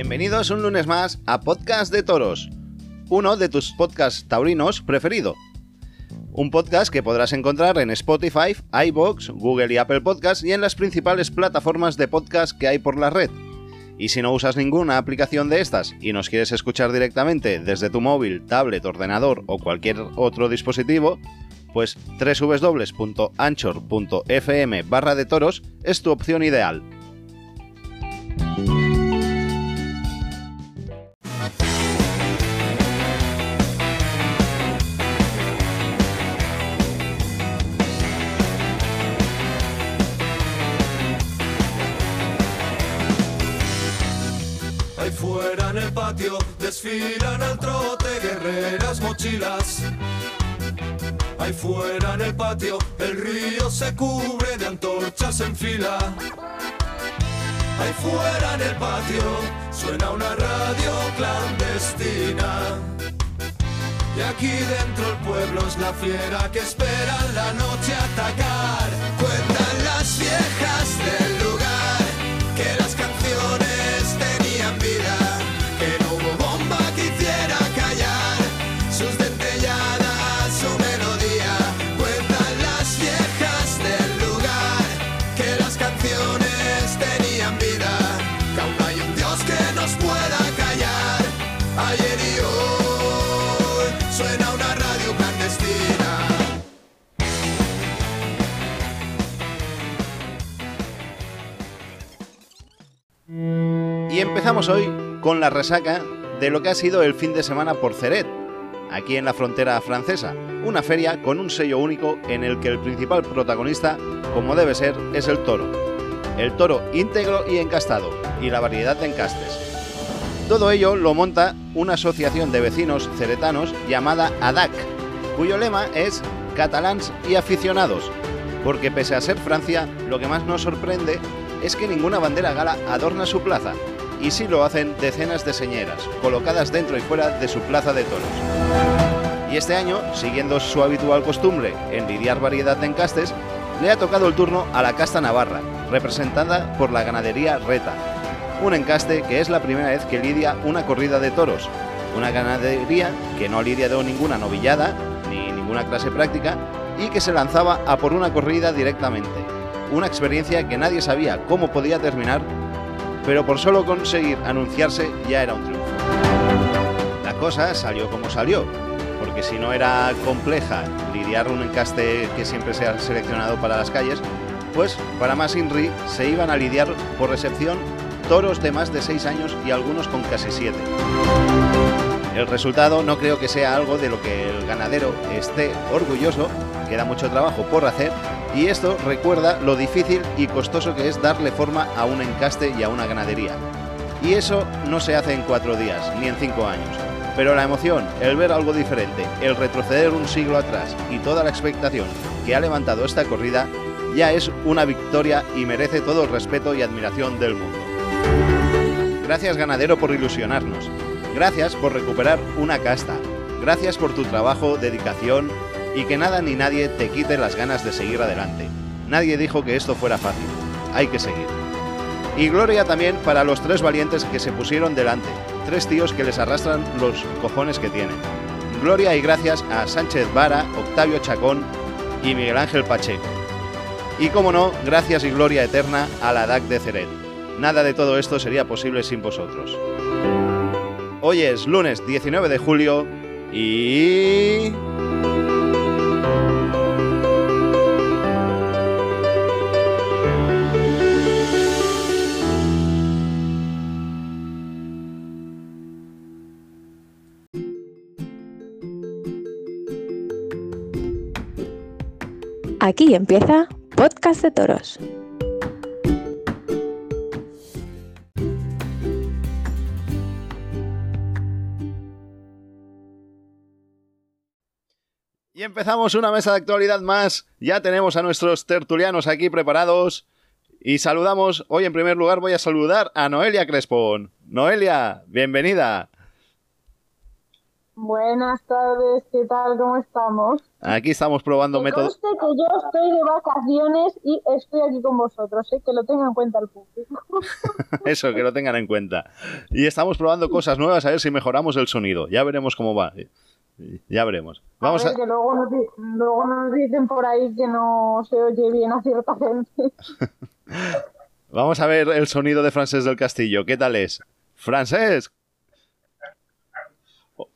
Bienvenidos un lunes más a Podcast de Toros, uno de tus podcasts taurinos preferido. Un podcast que podrás encontrar en Spotify, iBox, Google y Apple Podcasts y en las principales plataformas de podcast que hay por la red. Y si no usas ninguna aplicación de estas y nos quieres escuchar directamente desde tu móvil, tablet, ordenador o cualquier otro dispositivo, pues www.anchor.fm barra de toros es tu opción ideal. Desfilan al trote guerreras mochilas. Ahí fuera en el patio el río se cubre de antorchas en fila. Ahí fuera en el patio suena una radio clandestina. Y aquí dentro el pueblo es la fiera que espera la noche atacar. Cuentan las viejas del Y empezamos hoy con la resaca de lo que ha sido el fin de semana por Ceret, aquí en la frontera francesa, una feria con un sello único en el que el principal protagonista, como debe ser, es el toro. El toro íntegro y encastado, y la variedad de encastes. Todo ello lo monta una asociación de vecinos ceretanos llamada ADAC, cuyo lema es Catalans y aficionados, porque pese a ser Francia, lo que más nos sorprende es que ninguna bandera gala adorna su plaza, y sí lo hacen decenas de señeras, colocadas dentro y fuera de su plaza de toros. Y este año, siguiendo su habitual costumbre en lidiar variedad de encastes, le ha tocado el turno a la casta navarra, representada por la ganadería Reta, un encaste que es la primera vez que lidia una corrida de toros, una ganadería que no ha lidiado ninguna novillada ni ninguna clase práctica y que se lanzaba a por una corrida directamente, una experiencia que nadie sabía cómo podía terminar, pero por solo conseguir anunciarse ya era un triunfo. La cosa salió como salió, porque si no era compleja lidiar un encaste que siempre se ha seleccionado para las calles, pues para más INRI se iban a lidiar por recepción toros de más de 6 años y algunos con casi 7. El resultado no creo que sea algo de lo que el ganadero esté orgulloso, queda mucho trabajo por hacer y esto recuerda lo difícil y costoso que es darle forma a un encaste y a una ganadería. Y eso no se hace en cuatro días, ni en cinco años. Pero la emoción, el ver algo diferente, el retroceder un siglo atrás y toda la expectación que ha levantado esta corrida, ya es una victoria y merece todo el respeto y admiración del mundo. Gracias ganadero por ilusionarnos. Gracias por recuperar una casta. Gracias por tu trabajo, dedicación y que nada ni nadie te quite las ganas de seguir adelante. Nadie dijo que esto fuera fácil. Hay que seguir. Y gloria también para los tres valientes que se pusieron delante. Tres tíos que les arrastran los cojones que tienen. Gloria y gracias a Sánchez Vara, Octavio Chacón y Miguel Ángel Pacheco. Y como no, gracias y gloria eterna a la DAC de Ceret. Nada de todo esto sería posible sin vosotros. Hoy es lunes 19 de julio y... Aquí empieza Podcast de Toros. Y empezamos una mesa de actualidad más. Ya tenemos a nuestros tertulianos aquí preparados. Y saludamos, hoy en primer lugar voy a saludar a Noelia Crespón. Noelia, bienvenida. Buenas tardes, ¿qué tal? ¿Cómo estamos? Aquí estamos probando métodos. que yo estoy de vacaciones y estoy aquí con vosotros, ¿eh? que lo tenga en cuenta el público. Eso, que lo tengan en cuenta. Y estamos probando cosas nuevas a ver si mejoramos el sonido. Ya veremos cómo va. Ya veremos. Vamos a ver, a... que luego nos, luego nos dicen por ahí que no se oye bien a cierta gente. Vamos a ver el sonido de Francés del Castillo. ¿Qué tal es? Francés,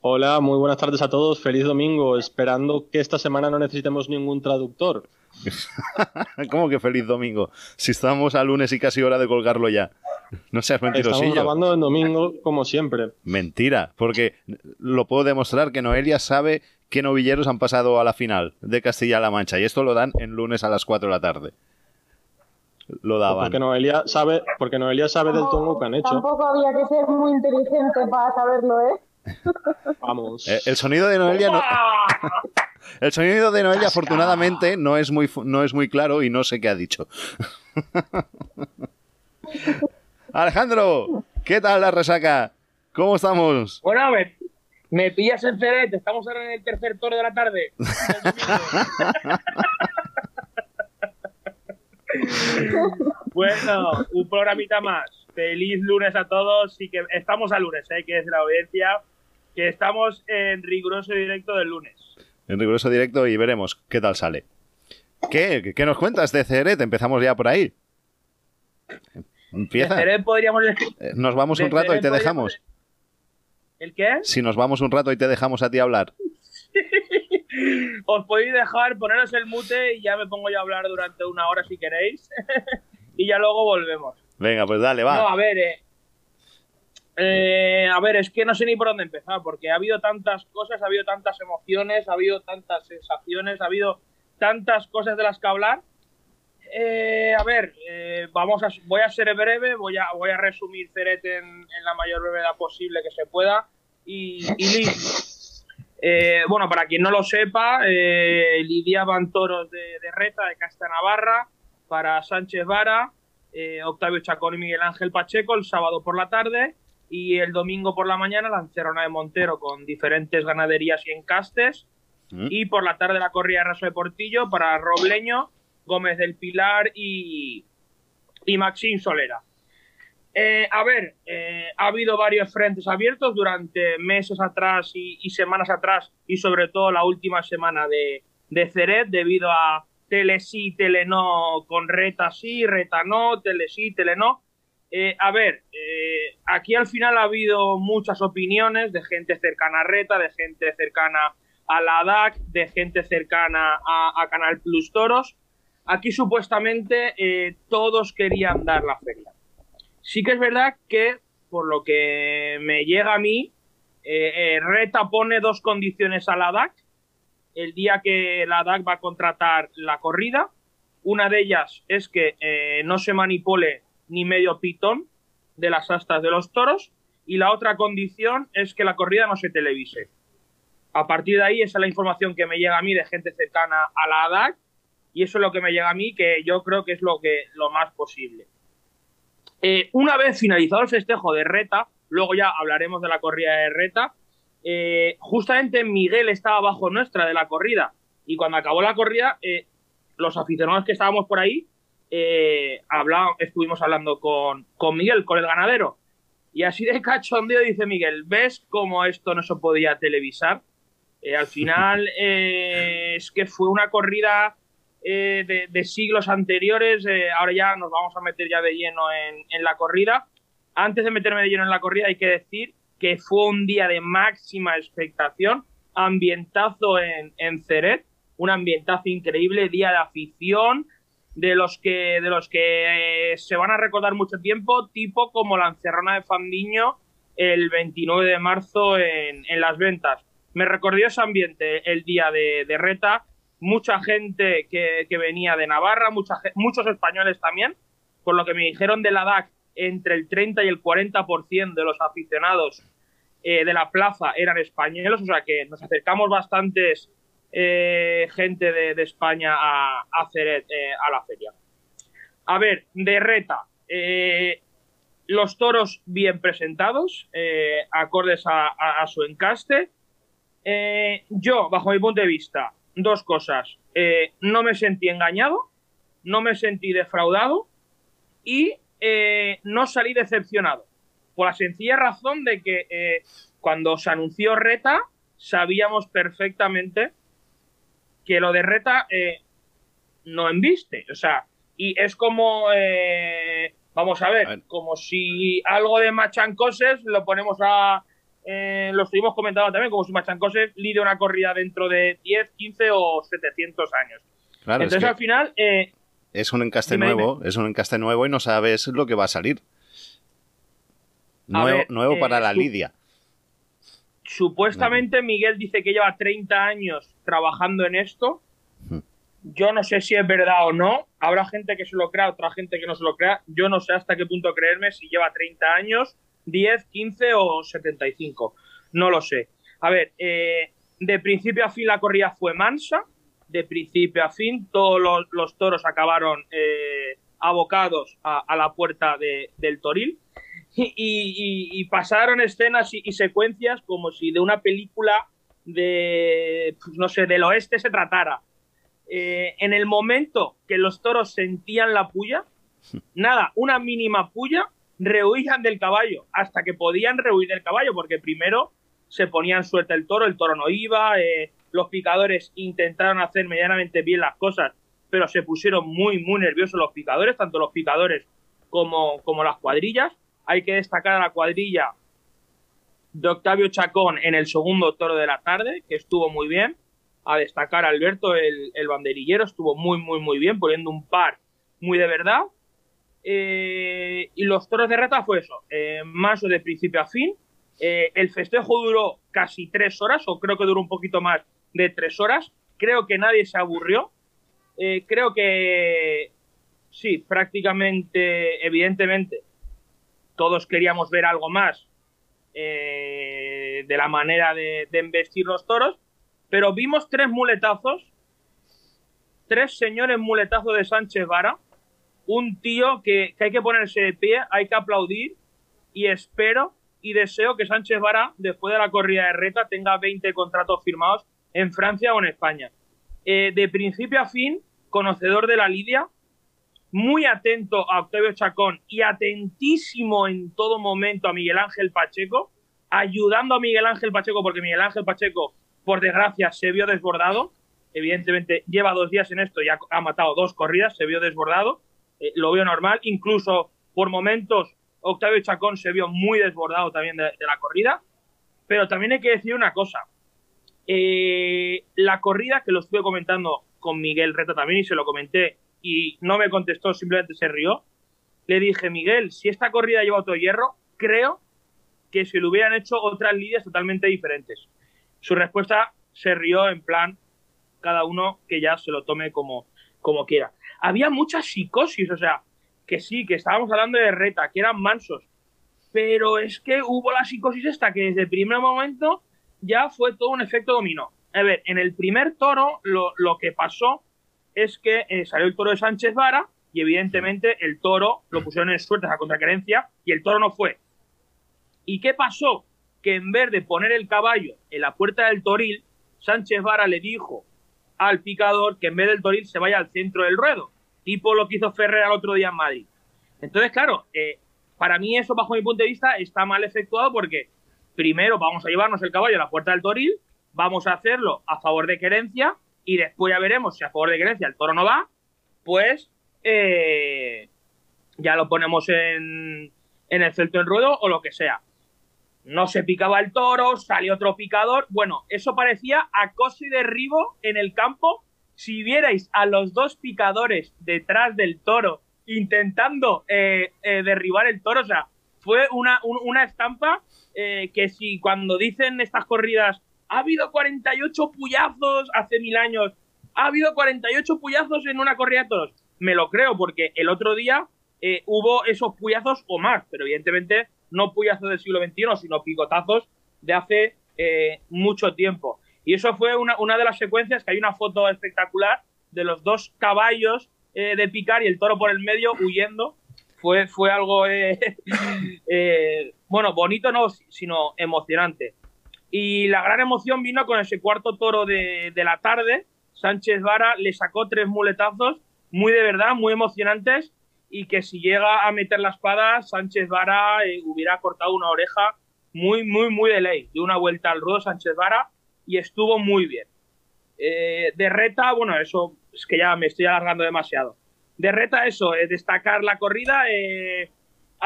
Hola, muy buenas tardes a todos. Feliz domingo. Esperando que esta semana no necesitemos ningún traductor. ¿cómo que feliz domingo? Si estamos a lunes y casi hora de colgarlo ya. No seas Estamos mentirosillo. grabando en domingo como siempre. Mentira, porque lo puedo demostrar que Noelia sabe qué novilleros han pasado a la final de Castilla-La Mancha y esto lo dan en lunes a las 4 de la tarde. Lo daban. Porque Noelia sabe, porque Noelia sabe del tongo que han hecho. Tampoco había que ser muy inteligente para saberlo, ¿eh? Vamos. Eh, El sonido de Noelia no- El sonido de Noelia afortunadamente no es muy no es muy claro y no sé qué ha dicho. Alejandro, ¿qué tal la resaca? ¿Cómo estamos? Bueno, me, me pillas en Ceret, estamos ahora en el tercer toro de la tarde. bueno, un programita más. Feliz lunes a todos y que estamos a lunes, ¿eh? que es la audiencia, que estamos en riguroso directo del lunes. En riguroso directo y veremos qué tal sale. ¿Qué? ¿Qué nos cuentas de Ceret? Empezamos ya por ahí. Empieza. Ceret podríamos decir... Eh, Nos vamos de un rato y te podríamos- dejamos. ¿El qué? Si nos vamos un rato y te dejamos a ti hablar. Os podéis dejar, poneros el mute y ya me pongo yo a hablar durante una hora si queréis. y ya luego volvemos. Venga, pues dale, va. No, a ver, eh, eh, a ver, es que no sé ni por dónde empezar, porque ha habido tantas cosas, ha habido tantas emociones, ha habido tantas sensaciones, ha habido tantas cosas de las que hablar. Eh, a ver, eh, vamos a, voy a ser breve, voy a, voy a resumir Ceret en, en la mayor brevedad posible que se pueda y, y. Eh, bueno, para quien no lo sepa, eh, lidiaban toros de, de Reta, de Casta Navarra, para Sánchez Vara, eh, Octavio Chacón y Miguel Ángel Pacheco el sábado por la tarde y el domingo por la mañana la Encerrona de Montero con diferentes ganaderías y encastes Mm. y por la tarde la corrida de Raso de Portillo para Robleño, Gómez del Pilar y, y Maxín Solera. Eh, a ver, eh, ha habido varios frentes abiertos durante meses atrás y, y semanas atrás y sobre todo la última semana de, de Ceret debido a tele sí, tele no, con reta sí, reta no, tele sí, tele no. Eh, a ver, eh, aquí al final ha habido muchas opiniones de gente cercana a Reta, de gente cercana a la DAC, de gente cercana a, Canal Plus Toros. Aquí supuestamente eh, todos querían dar la feria. Sí que es verdad que, por lo que me llega a mí, eh, Reta pone dos condiciones a la DAC. El día que la DAC va a contratar la corrida, una de ellas es que no se manipule ni medio pitón de las astas de los toros y la otra condición es que la corrida no se televise. A partir de ahí, esa es la información que me llega a mí de gente cercana a la ADAC y eso es lo que me llega a mí, que yo creo que es lo, que, lo más posible. Eh, una vez finalizado el festejo de Reta, luego ya hablaremos de la corrida de Reta, eh, justamente Miguel estaba bajo nuestra de la corrida y cuando acabó la corrida, eh, los aficionados que estábamos por ahí, eh, estuvimos hablando con, con Miguel, con el ganadero, y así de cachondeo dice Miguel, ¿ves cómo esto no se podía televisar? Eh, al final eh, es que fue una corrida eh, de, de siglos anteriores, ahora ya nos vamos a meter ya de lleno en, en la corrida. Antes de meterme de lleno en la corrida hay que decir que fue un día de máxima expectación, ambientazo en, en Ceret, un ambientazo increíble, día de afición, de los que, de los que eh, se van a recordar mucho tiempo, tipo como la encerrona de Fandiño el 29 de marzo en, en las ventas. Me recordó ese ambiente el día de, de Reta, mucha gente que, que venía de Navarra, muchos españoles también, por lo que me dijeron de la DAC, entre el 30 y el 40% de los aficionados eh, de la plaza eran españoles, o sea que nos acercamos bastantes eh, gente de, España a, Ceret, eh, a la feria. A ver, de Reta, eh, los toros bien presentados, acordes a, a- su encaste. Yo, bajo mi punto de vista, dos cosas. No me sentí engañado, no me sentí defraudado y no salí decepcionado. Por la sencilla razón de que cuando se anunció Reta, sabíamos perfectamente que lo de Reta eh, no embiste. O sea, y es como, eh, vamos a ver, A ver. como si algo de Machancoses lo ponemos a... eh, lo estuvimos comentando también, como si Machancoses lidia una corrida dentro de 10, 15 o 700 años. Claro, Entonces es, al final, eh, es un encaste Dime, nuevo, es un encaste nuevo y no sabes lo que va a salir. A Nuevo, ver, nuevo para la Lidia. Supuestamente Miguel dice que lleva 30 años trabajando en esto. Hmm. Yo no sé si es verdad o no. Habrá gente que se lo crea, otra gente que no se lo crea. Yo no sé hasta qué punto creerme si lleva 30 años, 10, 15 o 75. No lo sé. A ver, eh, de principio a fin la corrida fue mansa. De principio a fin todos los, los toros acabaron eh, abocados a, a la puerta de- del toril y, y- y pasaron escenas y, y secuencias como si de una película de, pues, no sé, del oeste se tratara. Eh, en el momento que los toros sentían la puya, nada, una mínima puya, rehuían del caballo, hasta que podían rehuir del caballo, porque primero se ponían suelta el toro, el toro no iba, eh, los picadores intentaron hacer medianamente bien las cosas, pero se pusieron muy, muy nerviosos los picadores, tanto los picadores como, como las cuadrillas. Hay que destacar a la cuadrilla de Octavio Chacón en el segundo toro de la tarde, que estuvo muy bien. A destacar Alberto, el, banderillero, estuvo muy, muy, muy bien, poniendo un par muy de verdad. Eh, y los toros de reta fue eso, eh, manso de principio a fin. Eh, el festejo duró casi tres horas, o creo que duró un poquito más de tres horas. Creo que nadie se aburrió. Eh, creo que sí, prácticamente, evidentemente, todos queríamos ver algo más eh, de la manera de, de embestir los toros, pero vimos tres muletazos, tres señores muletazos de Sánchez Vara, un tío que, que hay que ponerse de pie, hay que aplaudir y espero y deseo que Sánchez Vara, después de la corrida de reta, tenga 20 contratos firmados en Francia o en España. Eh, de principio a fin, conocedor de la lidia, muy atento a Octavio Chacón y atentísimo en todo momento a Miguel Ángel Pacheco, ayudando a Miguel Ángel Pacheco, porque Miguel Ángel Pacheco, por desgracia, se vio desbordado. Evidentemente, lleva dos días en esto y ha, ha matado dos corridas, se vio desbordado. Eh, lo veo normal. Incluso por momentos, Octavio Chacón se vio muy desbordado también de, de la corrida. Pero también hay que decir una cosa. Eh, la corrida, que lo estuve comentando con Miguel Reta también y se lo comenté y no me contestó, simplemente se rió. Le dije, Miguel, si esta corrida lleva otro hierro, creo que se le hubieran hecho otras lidias totalmente diferentes. Su respuesta se rió en plan, cada uno que ya se lo tome como, como quiera. Había mucha psicosis, o sea, que sí, que estábamos hablando de reta, que eran mansos, pero es que hubo la psicosis esta que desde el primer momento ya fue todo un efecto dominó. A ver, en el primer toro lo, lo que pasó es que eh, salió el toro de Sánchez Vara y evidentemente el toro lo pusieron en suertes a contraquerencia y el toro no fue. ¿Y qué pasó? Que en vez de poner el caballo en la puerta del toril, Sánchez Vara le dijo al picador que en vez del toril se vaya al centro del ruedo, tipo lo que hizo Ferrer al otro día en Madrid. Entonces, claro, eh, para mí eso, bajo mi punto de vista, está mal efectuado porque primero vamos a llevarnos el caballo a la puerta del toril, vamos a hacerlo a favor de querencia y después ya veremos si a favor de querencia el toro no va, pues eh, ya lo ponemos en, en el centro del ruedo o lo que sea. No se picaba el toro, salió otro picador. Bueno, eso parecía acoso y derribo en el campo. Si vierais a los dos picadores detrás del toro intentando eh, eh, derribar el toro, o sea, fue una, un- una estampa que si cuando dicen estas corridas ha habido 48 puyazos hace mil años, ha habido 48 puyazos en una corrida de toros, me lo creo porque el otro día eh, hubo esos puyazos o más, pero evidentemente no puyazos del siglo XXI, sino picotazos de hace eh, mucho tiempo. Y eso fue una, una de las secuencias que hay una foto espectacular de los dos caballos eh, de picar y el toro por el medio huyendo. Fue, fue algo, bueno, bonito no, sino emocionante. Y la gran emoción vino con ese cuarto toro de, de la tarde. Sánchez Vara le sacó tres muletazos muy de verdad, muy emocionantes y que si llega a meter la espada, Sánchez Vara eh, hubiera cortado una oreja muy, muy, muy de ley. De una vuelta al ruedo Sánchez Vara y estuvo muy bien. Eh, de reta, bueno, eso es que ya me estoy alargando demasiado. De reta, eso, eh, destacar la corrida. Eh,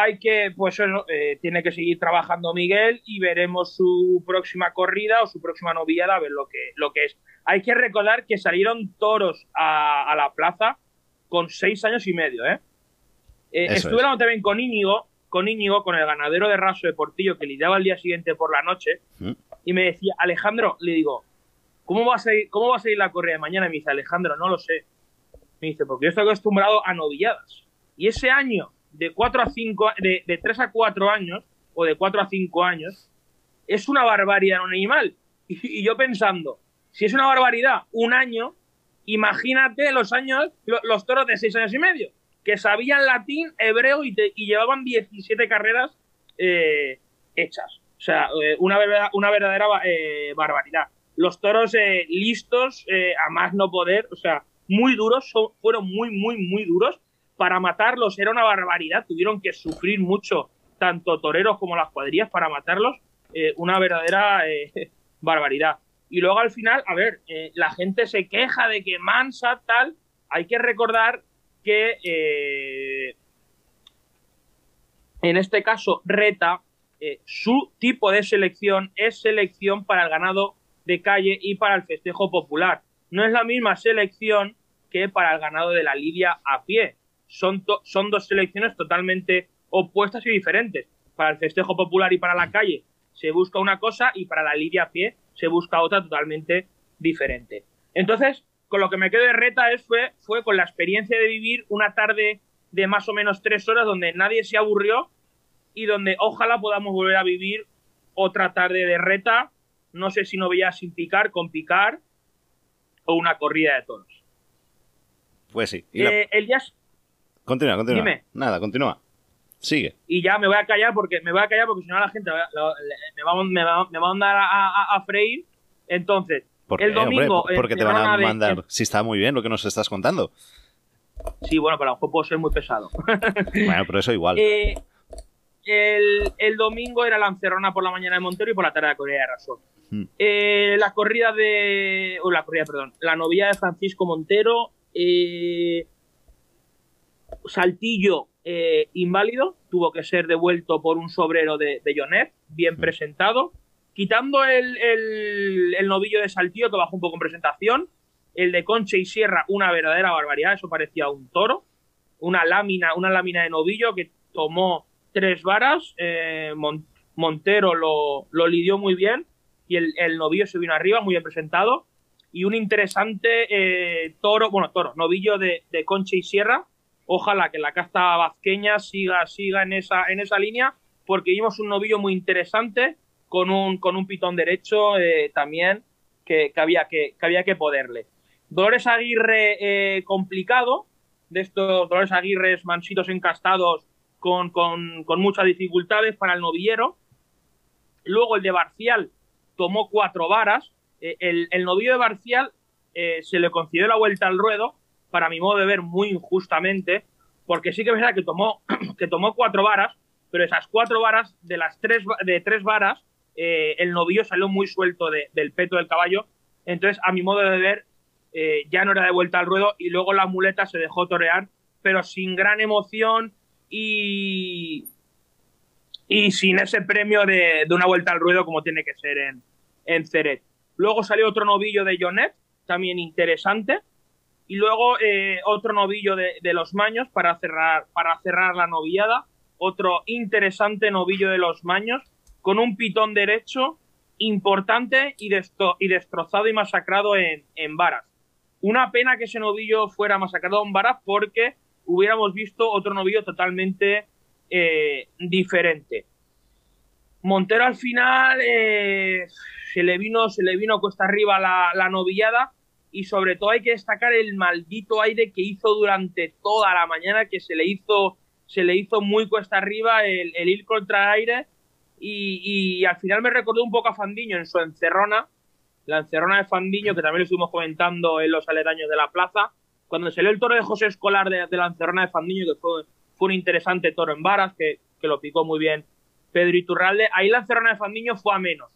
hay que, pues eso, eh, tiene que seguir trabajando Miguel y veremos su próxima corrida o su próxima novillada a ver lo que, lo que es. Hay que recordar que salieron toros a, a la plaza con seis años y medio, ¿eh? Eh, estuve es. hablando también con Íñigo, con Íñigo, con el ganadero de raso de Portillo que lidiaba el día siguiente por la noche, Mm. y me decía, Alejandro, le digo, ¿cómo va a seguir, cómo va a seguir la corrida de mañana? Y me dice, Alejandro, no lo sé. Me dice, porque yo estoy acostumbrado a novilladas. Y ese año, de 4 a 5, de, de 3 a 4 años, o de 4 a 5 años, es una barbaridad en animal. Y, yo pensando, si es una barbaridad un año, imagínate los años, lo- los toros de 6 años y medio, que sabían latín, hebreo y, te- y llevaban 17 carreras eh, hechas. O sea, eh, una, verdad- una verdadera eh, barbaridad. Los toros eh, listos, eh, a más no poder, o sea, muy duros, son- fueron muy, muy, muy duros. Para matarlos era una barbaridad, tuvieron que sufrir mucho, tanto toreros como las cuadrillas, para matarlos. eh, una verdadera eh, barbaridad. Y luego al final, a ver, eh, la gente se queja de que Mansa, tal. Hay que recordar que en este caso, Reta, su tipo de selección es selección para el ganado de calle y para el festejo popular. No es la misma selección que para el ganado de la lidia a pie. Son, son dos selecciones totalmente opuestas y diferentes. Para el festejo popular y para la calle se busca una cosa y para la lidia a pie se busca otra totalmente diferente. Entonces, con lo que me quedo de reta es, fue, fue con la experiencia de vivir una tarde de más o menos tres horas donde nadie se aburrió y donde ojalá podamos volver a vivir otra tarde de reta, no sé si no veía sin picar, con picar o una corrida de toros. Pues sí. Y la- Eh, el día, Continúa, continúa. dime. Nada, continúa. Sigue. y ya me voy a callar porque me voy a callar porque si no la gente lo- me va, a- me va- me va a mandar a, a- a freír. Entonces, ¿Por el qué, hombre? domingo ¿Por- ¿Por qué en te van a de- mandar? Si está muy bien lo que nos estás contando. Sí, bueno, pero a lo mejor puedo ser muy pesado. Bueno, pero eso igual. Eh, el, el domingo era la encerrona por la mañana de Montero y por la tarde de Rasón. Hmm. Eh, la corrida de. o la corrida, perdón. La novia de Francisco Montero. eh, Saltillo eh, inválido. Tuvo que ser devuelto por un sobrero de, de Jonet. Bien Hmm. presentado. Quitando el, el, el novillo de Saltillo, que bajó un poco en presentación. El de Conche y Sierra, una verdadera barbaridad. Eso parecía un toro una lámina, una lámina de novillo que tomó tres varas. eh, Mon- Montero lo, lo lidió muy bien y el, el novillo se vino arriba, muy bien presentado. Y un interesante eh, toro, bueno, toro, novillo de, de Conche y Sierra. Ojalá que la casta vazqueña siga, siga en esa, en esa línea, porque vimos un novillo muy interesante con un, con un pitón derecho eh, también que, que había que, que había que poderle. Dolores Aguirre eh, complicado, de estos Dolores Aguirres mansitos encastados con, con, con muchas dificultades para el novillero. Luego el de Barcial tomó cuatro varas. Eh, el, el novillo de Barcial se le concedió la vuelta al ruedo, para mi modo de ver, muy injustamente, porque sí que es verdad que tomó, que tomó cuatro varas, pero esas cuatro varas, de las tres, de tres varas, eh, el novillo salió muy suelto de- del peto del caballo. Entonces, a mi modo de ver, eh, ya no era de vuelta al ruedo y luego la muleta se dejó torear, pero sin gran emoción y, y sin ese premio de, de una vuelta al ruedo como tiene que ser en, en Ceret. Luego salió otro novillo de Jonet, también interesante, y luego eh, otro novillo de, los Maños para cerrar, para cerrar la novillada, otro interesante novillo de los Maños, con un pitón derecho importante y destrozado y masacrado en, en varas. Una pena que ese novillo fuera masacrado en varas porque hubiéramos visto otro novillo totalmente eh, diferente. Montero al final eh, se le vino se le vino cuesta arriba la, la novillada y sobre todo hay que destacar el maldito aire que hizo durante toda la mañana que se le hizo se le hizo muy cuesta arriba el, el ir contra el aire Y, y al final me recordó un poco a Fandiño en su encerrona, la encerrona de Fandiño, que también lo estuvimos comentando en los aledaños de la plaza, cuando salió el toro de José Escolar de, la encerrona de Fandiño, que fue, fue un interesante toro en varas, que, que lo picó muy bien Pedro Iturralde, ahí la encerrona de Fandiño fue a menos.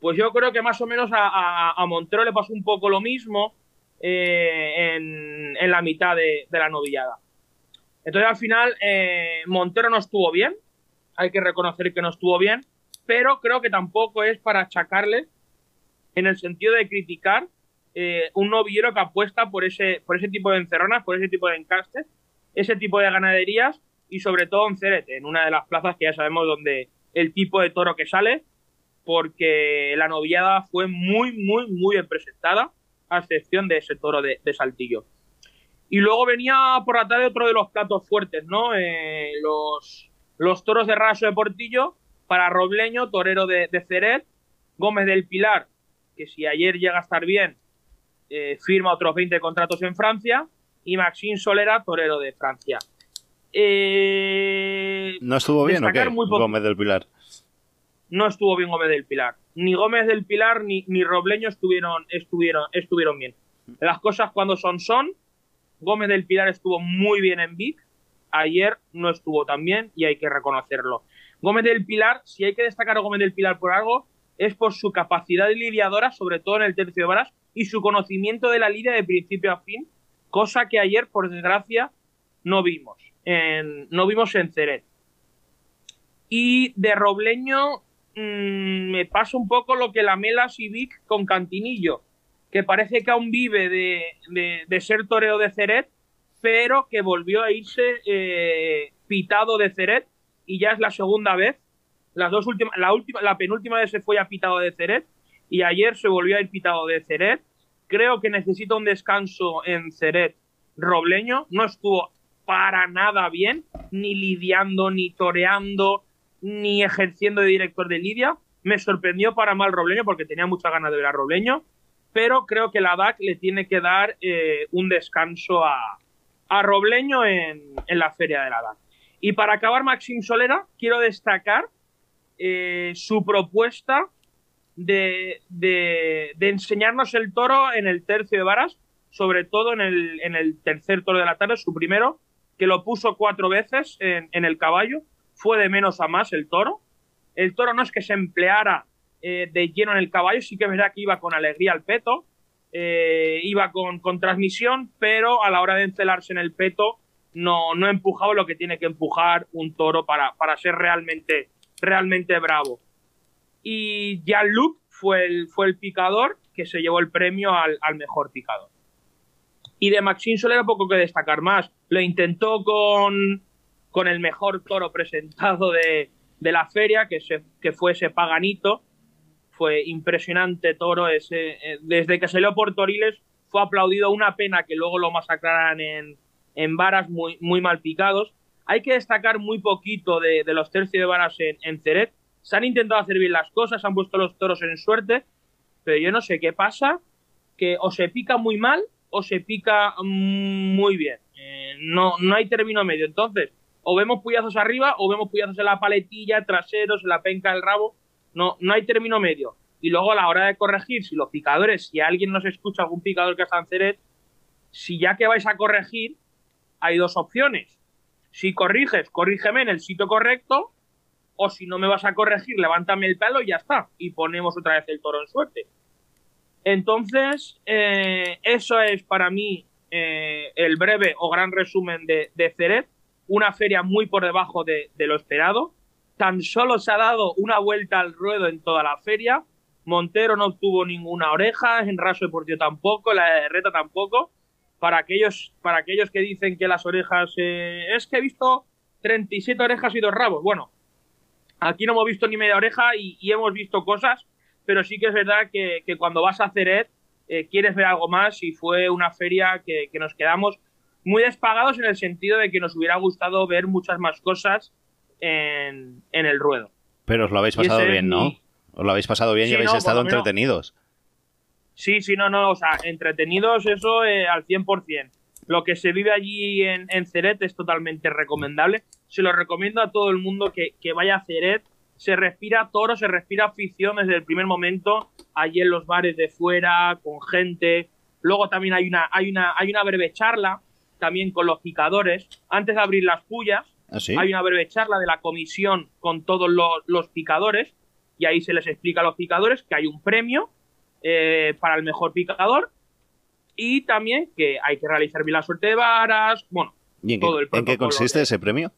Pues yo creo que más o menos a, Montero le pasó un poco lo mismo eh, en, la mitad de, de, la novillada. Entonces al final eh, Montero no estuvo bien, hay que reconocer que no estuvo bien, pero creo que tampoco es para achacarle en el sentido de criticar eh, un novillero que apuesta por ese, por ese tipo de encerronas, por ese tipo de encastes, ese tipo de ganaderías y sobre todo en Cerete, en una de las plazas que ya sabemos donde el tipo de toro que sale, porque la novillada fue muy, muy, muy bien presentada, a excepción de ese toro de, de Saltillo. Y luego venía por la tarde otro de los platos fuertes, ¿no? Eh, los, los toros de raso de Portillo para Robleño, torero de, de Ceret, Gómez del Pilar, que si ayer llega a estar bien, eh, firma otros 20 contratos en Francia, y Maxime Solera, torero de Francia. Eh, ¿No estuvo bien o qué? Gómez del Pilar. No estuvo bien Gómez del Pilar. Ni Gómez del Pilar ni, ni Robleño estuvieron, estuvieron, estuvieron bien. Las cosas cuando son son. Gómez del Pilar estuvo muy bien en Vic. Ayer no estuvo tan bien y hay que reconocerlo. Gómez del Pilar, si hay que destacar a Gómez del Pilar por algo, es por su capacidad lidiadora, sobre todo en el tercio de varas, y su conocimiento de la lidia de principio a fin, cosa que ayer, por desgracia, no vimos. En, no vimos en Ceret. Y de Robleño mmm, me pasa un poco lo que la Melas y Vic con Cantinillo, que parece que aún vive de, de, ser toreo de Ceret, pero que volvió a irse eh, pitado de Ceret y ya es la segunda vez. Las dos últimas, la última, la penúltima vez se fue a pitado de Ceret y ayer se volvió a ir pitado de Ceret. Creo que necesita un descanso en Ceret Robleño. No estuvo para nada bien, ni lidiando, ni toreando, ni ejerciendo de director de Lidia. Me sorprendió para mal Robleño porque tenía muchas ganas de ver a Robleño, pero creo que la DAC le tiene que dar eh, un descanso a, a Robleño en, en, la feria de la DAC. Y para acabar, Maxim Solera, quiero destacar eh, su propuesta de, de, enseñarnos el toro en el tercio de varas, sobre todo en el, en el tercer toro de la tarde, su primero, que lo puso cuatro veces en, el caballo, fue de menos a más el toro. El toro no es que se empleara eh, de lleno en el caballo, sí que es verdad que iba con alegría al peto, eh, iba con, con, transmisión, pero a la hora de encelarse en el peto no, no empujaba lo que tiene que empujar un toro para, para ser realmente, realmente bravo. Y Jean-Luc fue el, fue el picador que se llevó el premio al, al mejor picador. Y de Maxine Soler poco que destacar más. Lo intentó con, con el mejor toro presentado de, de la feria, que, se, que fue ese Paganito. Fue impresionante toro. Ese, eh, desde que salió por Toriles fue aplaudido. Una pena que luego lo masacraran en, en varas muy, muy mal picados. Hay que destacar muy poquito de, de los tercios de varas en, en Ceret. Se han intentado hacer bien las cosas, han puesto los toros en suerte, pero yo no sé qué pasa, que o se pica muy mal o se pica muy bien. Eh, no, no hay término medio. Entonces, o vemos puyazos arriba o vemos puyazos en la paletilla, traseros, en la penca del rabo. No, no hay término medio. Y luego a la hora de corregir, si los picadores, si alguien nos escucha, algún picador que está en Ceret, si ya que vais a corregir, hay dos opciones. Si corriges, corrígeme en el sitio correcto, o si no me vas a corregir, levántame el pelo y ya está. Y ponemos otra vez el toro en suerte. Entonces, eh, eso es para mí eh, el breve o gran resumen de, de, Ceret. Una feria muy por debajo de, lo esperado. Tan solo se ha dado una vuelta al ruedo en toda la feria. Montero no obtuvo ninguna oreja, en Raso Deportivo tampoco, la de Reta tampoco. Para aquellos, para aquellos que dicen que las orejas... Eh, es que he visto 37 orejas y dos rabos. Bueno, aquí no hemos visto ni media oreja y, hemos visto cosas pero sí que es verdad que, que cuando vas a Ceret eh, quieres ver algo más y fue una feria que, nos quedamos muy despagados en el sentido de que nos hubiera gustado ver muchas más cosas en, en el ruedo. Pero os lo habéis pasado bien, ¿no? Os lo habéis pasado bien sí, y habéis no, estado entretenidos. Sí, sí, no, no, o sea, entretenidos eso eh, al 100%. Lo que se vive allí en, en Ceret es totalmente recomendable. Se lo recomiendo a todo el mundo que, que vaya a Ceret se respira toro, se respira afición desde el primer momento, allí en los bares de fuera, con gente. Luego también hay una, hay una, hay una breve charla también con los picadores. Antes de abrir las pullas, ¿Ah, sí? hay una breve charla de la comisión con todos los, los picadores y ahí se les explica a los picadores que hay un premio eh, para el mejor picador y también que hay que realizar bien la suerte de varas, bueno, ¿Y en qué, todo el en qué consiste ese premio?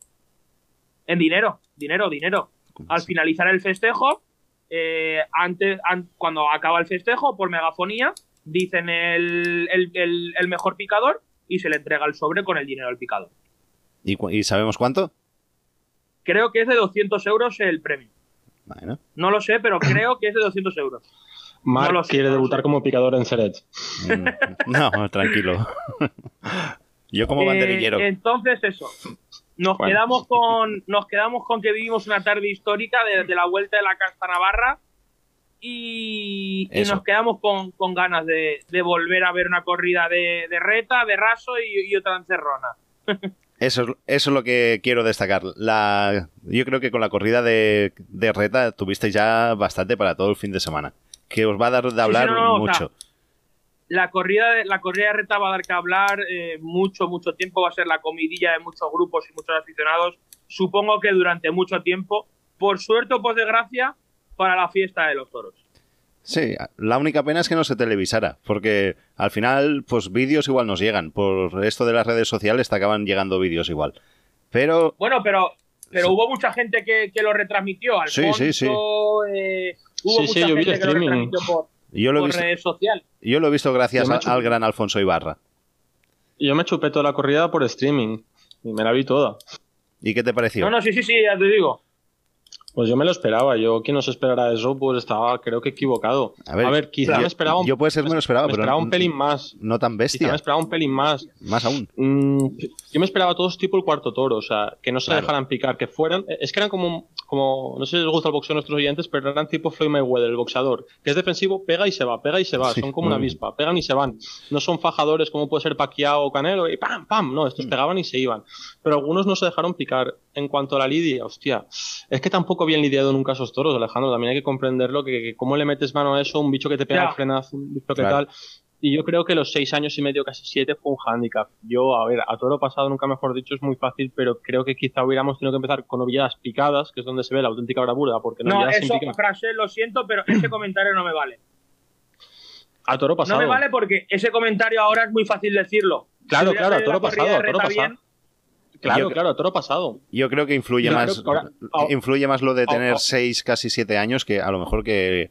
en dinero, dinero, dinero. Al finalizar el festejo, eh, antes, an- cuando acaba el festejo, por megafonía, dicen el, el- el- el mejor picador y se le entrega el sobre con el dinero al picador. ¿Y, cu- y sabemos cuánto? Creo que es de 200 euros el premio. Bueno, No lo sé, pero creo que es de 200 euros. Mark No sé, quiere no debutar sé. como picador en Ceret. mm, no, tranquilo. Yo como Eh, banderillero. entonces eso. Nos Bueno. quedamos con nos quedamos con que vivimos una tarde histórica de, de la vuelta de la Casta Navarra y, nos quedamos con, con ganas de, de volver a ver una corrida de, de reta, de raso y, y otra encerrona. Eso, es- eso es lo que quiero destacar. La, yo creo que con la corrida de, de reta tuvisteis ya bastante para todo el fin de semana. Que os va a dar de sí, hablar no, no, o mucho. sea, La corrida, de, la corrida de reta va a dar que hablar eh, mucho, mucho tiempo. Va a ser la comidilla de muchos grupos y muchos aficionados. Supongo que durante mucho tiempo. Por suerte o por desgracia, para la fiesta de los toros. Sí, la única pena es que no se televisara, porque al final, pues vídeos igual nos llegan. Por esto de las redes sociales te acaban llegando vídeos igual. Pero Bueno, pero, pero Sí. hubo mucha gente que, que lo retransmitió. Sí, Alfonso, sí, sí. eh, hubo Sí, sí, mucha yo vi el gente que lo streaming. retransmitió por, yo lo he por visto, redes sociales. yo lo he visto gracias Yo a- al gran Alfonso Ibarra. Yo me chupé toda la corrida por streaming y me la vi toda. ¿Y qué te pareció? No, no, sí, sí, sí, ya te digo. Pues yo me lo esperaba. Yo, quien no se esperara eso, pues estaba, creo que equivocado. A ver, quizá yo- me esperaba un, yo puede ser me esperaba, me pero esperaba no- un pelín más. No tan Quizá bestia, me esperaba un pelín más. más aún. Mm, yo me esperaba todos tipo el cuarto toro, o sea, que no se Claro. dejaran picar, que fueran. Es que eran como, como. No sé si les gusta el boxeo a nuestros oyentes, pero eran tipo Floyd Mayweather, el boxeador, que es defensivo, pega y se va, pega y se va. Sí, son como una avispa, pegan y se van. No son fajadores como puede ser Pacquiao o Canelo, y pam, pam. No, Mm. estos pegaban y se iban. Pero algunos no se dejaron picar. En cuanto a la lidia, hostia, es que tampoco habían lidiado nunca esos toros, Alejandro. También hay que comprenderlo, que, que cómo le metes mano a eso, un bicho que te pega el frenazo, un bicho que Claro. tal. Y yo creo que los seis años y medio, casi siete, fue un hándicap. Yo, a ver, a toro pasado, nunca mejor dicho, es muy fácil, pero creo que quizá hubiéramos tenido que empezar con novilladas picadas, que es donde se ve la auténtica bravura, porque No, novilladas sin eso, picar- frase, lo siento, pero ese comentario no me vale. A toro pasado. No me vale porque ese comentario ahora es muy fácil decirlo. Claro, Si claro, a toro pasado, a toro pasado. bien, Claro, Yo- claro, a toro pasado. Yo creo que influye Claro, más ahora- influye más lo de tener 6, casi 7 años que a lo mejor que,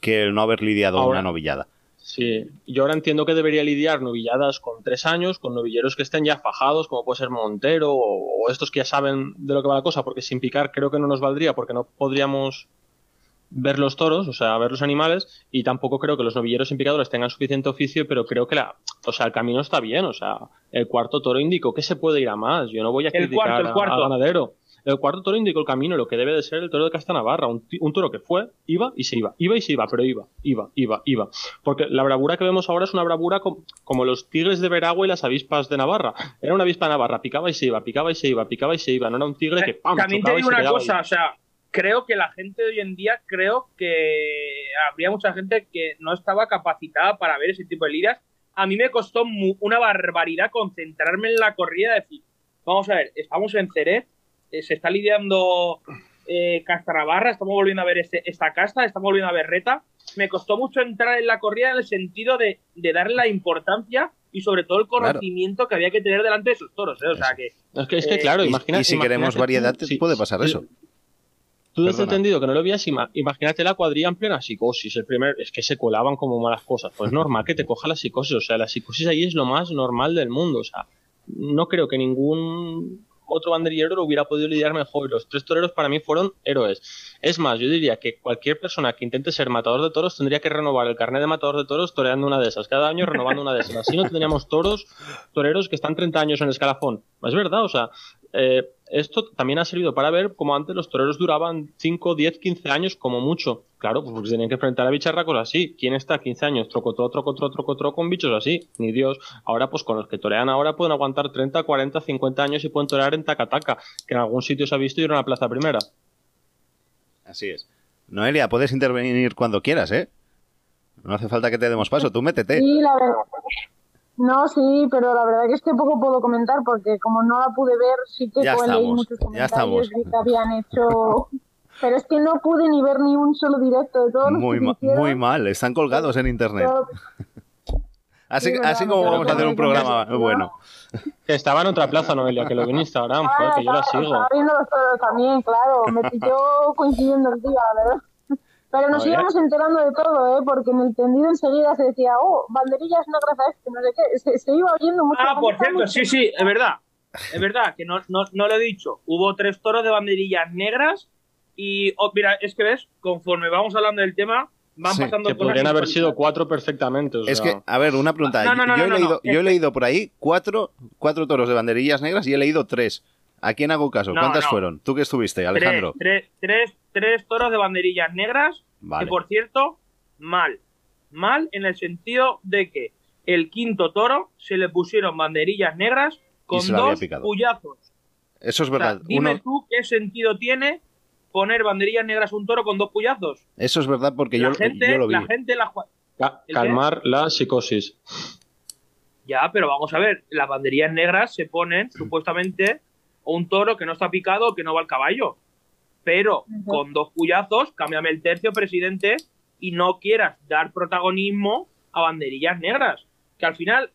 que el no haber lidiado Ahora- una novillada. Sí, yo ahora entiendo que debería lidiar novilladas con tres años, con novilleros que estén ya fajados, como puede ser Montero o, o estos que ya saben de lo que va la cosa, porque sin picar creo que no nos valdría, porque no podríamos ver los toros, o sea, ver los animales, y tampoco creo que los novilleros sin picadores tengan suficiente oficio, pero creo que la, o sea, el camino está bien, o sea, el cuarto toro indicó que se puede ir a más, yo no voy a El criticar cuarto, el cuarto. a ganadero. El cuarto toro indicó el camino, lo que debe de ser el toro de Castanavarra, un, un toro que fue, iba y se iba, iba y se iba, pero iba, iba, iba, iba. Porque la bravura que vemos ahora es una bravura com- como los tigres de Veragua y las avispas de Navarra. Era una avispa de Navarra, picaba y se iba, picaba y se iba, picaba y se iba. No era un tigre que ¡pam! También te digo una cosa, ahí. o sea, creo que la gente de hoy en día, creo que habría mucha gente que no estaba capacitada para ver ese tipo de lidias. A mí me costó mu- una barbaridad concentrarme en la corrida, decir, vamos a ver, estamos en Ceret, eh, se está lidiando eh, Castanavarra, estamos volviendo a ver este- esta casta, estamos volviendo a ver Reta. Me costó mucho entrar en la corrida en el sentido de, de darle la importancia y sobre todo el Claro. conocimiento que había que tener delante de sus toros. ¿eh? O sea que Es que, es que eh, claro, imagina, y si queremos imagínate variedad, sí, puede pasar sí, eso. Tú has entendido que no lo veías, ima- imagínate la cuadrilla en plena psicosis. El primer, es que se colaban como malas cosas. Pues normal que te coja la psicosis. O sea, la psicosis ahí es lo más normal del mundo. O sea, no creo que ningún otro banderillero lo hubiera podido lidiar mejor. Los tres toreros para mí fueron héroes. Es más, yo diría que cualquier persona que intente ser matador de toros tendría que renovar el carnet de matador de toros toreando una de esas. Cada año renovando una de esas. Así no tendríamos toros, toreros que están 30 años en el escalafón. Es verdad, o sea, eh, esto también ha servido para ver cómo antes los toreros duraban 5, 10, 15 años como mucho. Claro, pues porque se tenían que enfrentar a bicharracos así. ¿Quién está 15 años? Trocotó, trocotó, trocotó con bichos así. Ni Dios. Ahora, pues con los que torean ahora pueden aguantar 30, 40, 50 años y pueden torear en tacataca, que en algún sitio se ha visto y era una plaza primera. Así es. Noelia, puedes intervenir cuando quieras, ¿eh? No hace falta que te demos paso, tú métete. Sí, la verdad. No, sí, pero la verdad que es que poco puedo comentar porque como no la pude ver, sí que Ya estamos, muchos ya comentarios que habían hecho... Pero es que no pude ni ver ni un solo directo de todos los Muy, que ma- muy mal, están colgados en internet. Así, Sí, verdad, así como vamos a hacer un programa bueno. Que estaba en otra plaza, Noelia, que lo vi en Instagram, joder, Ah, que yo la sigo. estaba viendo los toros también, claro. Me pilló coincidiendo el día, la verdad. Pero nos Joder. íbamos enterando de todo, ¿eh? Porque en el tendido enseguida se decía, oh, banderillas negras a este, no sé qué. Se, se iba oyendo mucho. Ah, por cierto, sí, sí, es verdad. Es verdad que no, no, no lo he dicho. Hubo tres toros de banderillas negras y, oh, mira, es que ves, conforme vamos hablando del tema, van Sí, pasando Que cosas podrían haber sido cuatro perfectamente. o Es sea. que, a ver, una pregunta. No, no, no, yo, he no, no, leído, no. yo he leído por ahí cuatro, cuatro toros de banderillas negras y he leído tres. ¿A quién hago caso? No, ¿Cuántas no. fueron? ¿Tú que estuviste, Alejandro? Tres, tres, tres, tres toros de banderillas negras Vale. que, por cierto, mal. Mal en el sentido de que el quinto toro se le pusieron banderillas negras con dos puyazos. Eso es O sea, verdad. dime Uno- tú qué sentido tiene poner banderillas negras a un toro con dos puyazos. Eso es verdad porque yo, la gente, yo lo vi. la gente la jua- Ca- ¿El qué? calmar la psicosis. Ya, pero vamos a ver, las banderillas negras se ponen supuestamente a un toro que no está picado o que no va al caballo. Pero con dos puyazos, cámbiame el tercio, presidente, y no quieras dar protagonismo a banderillas negras. Que al final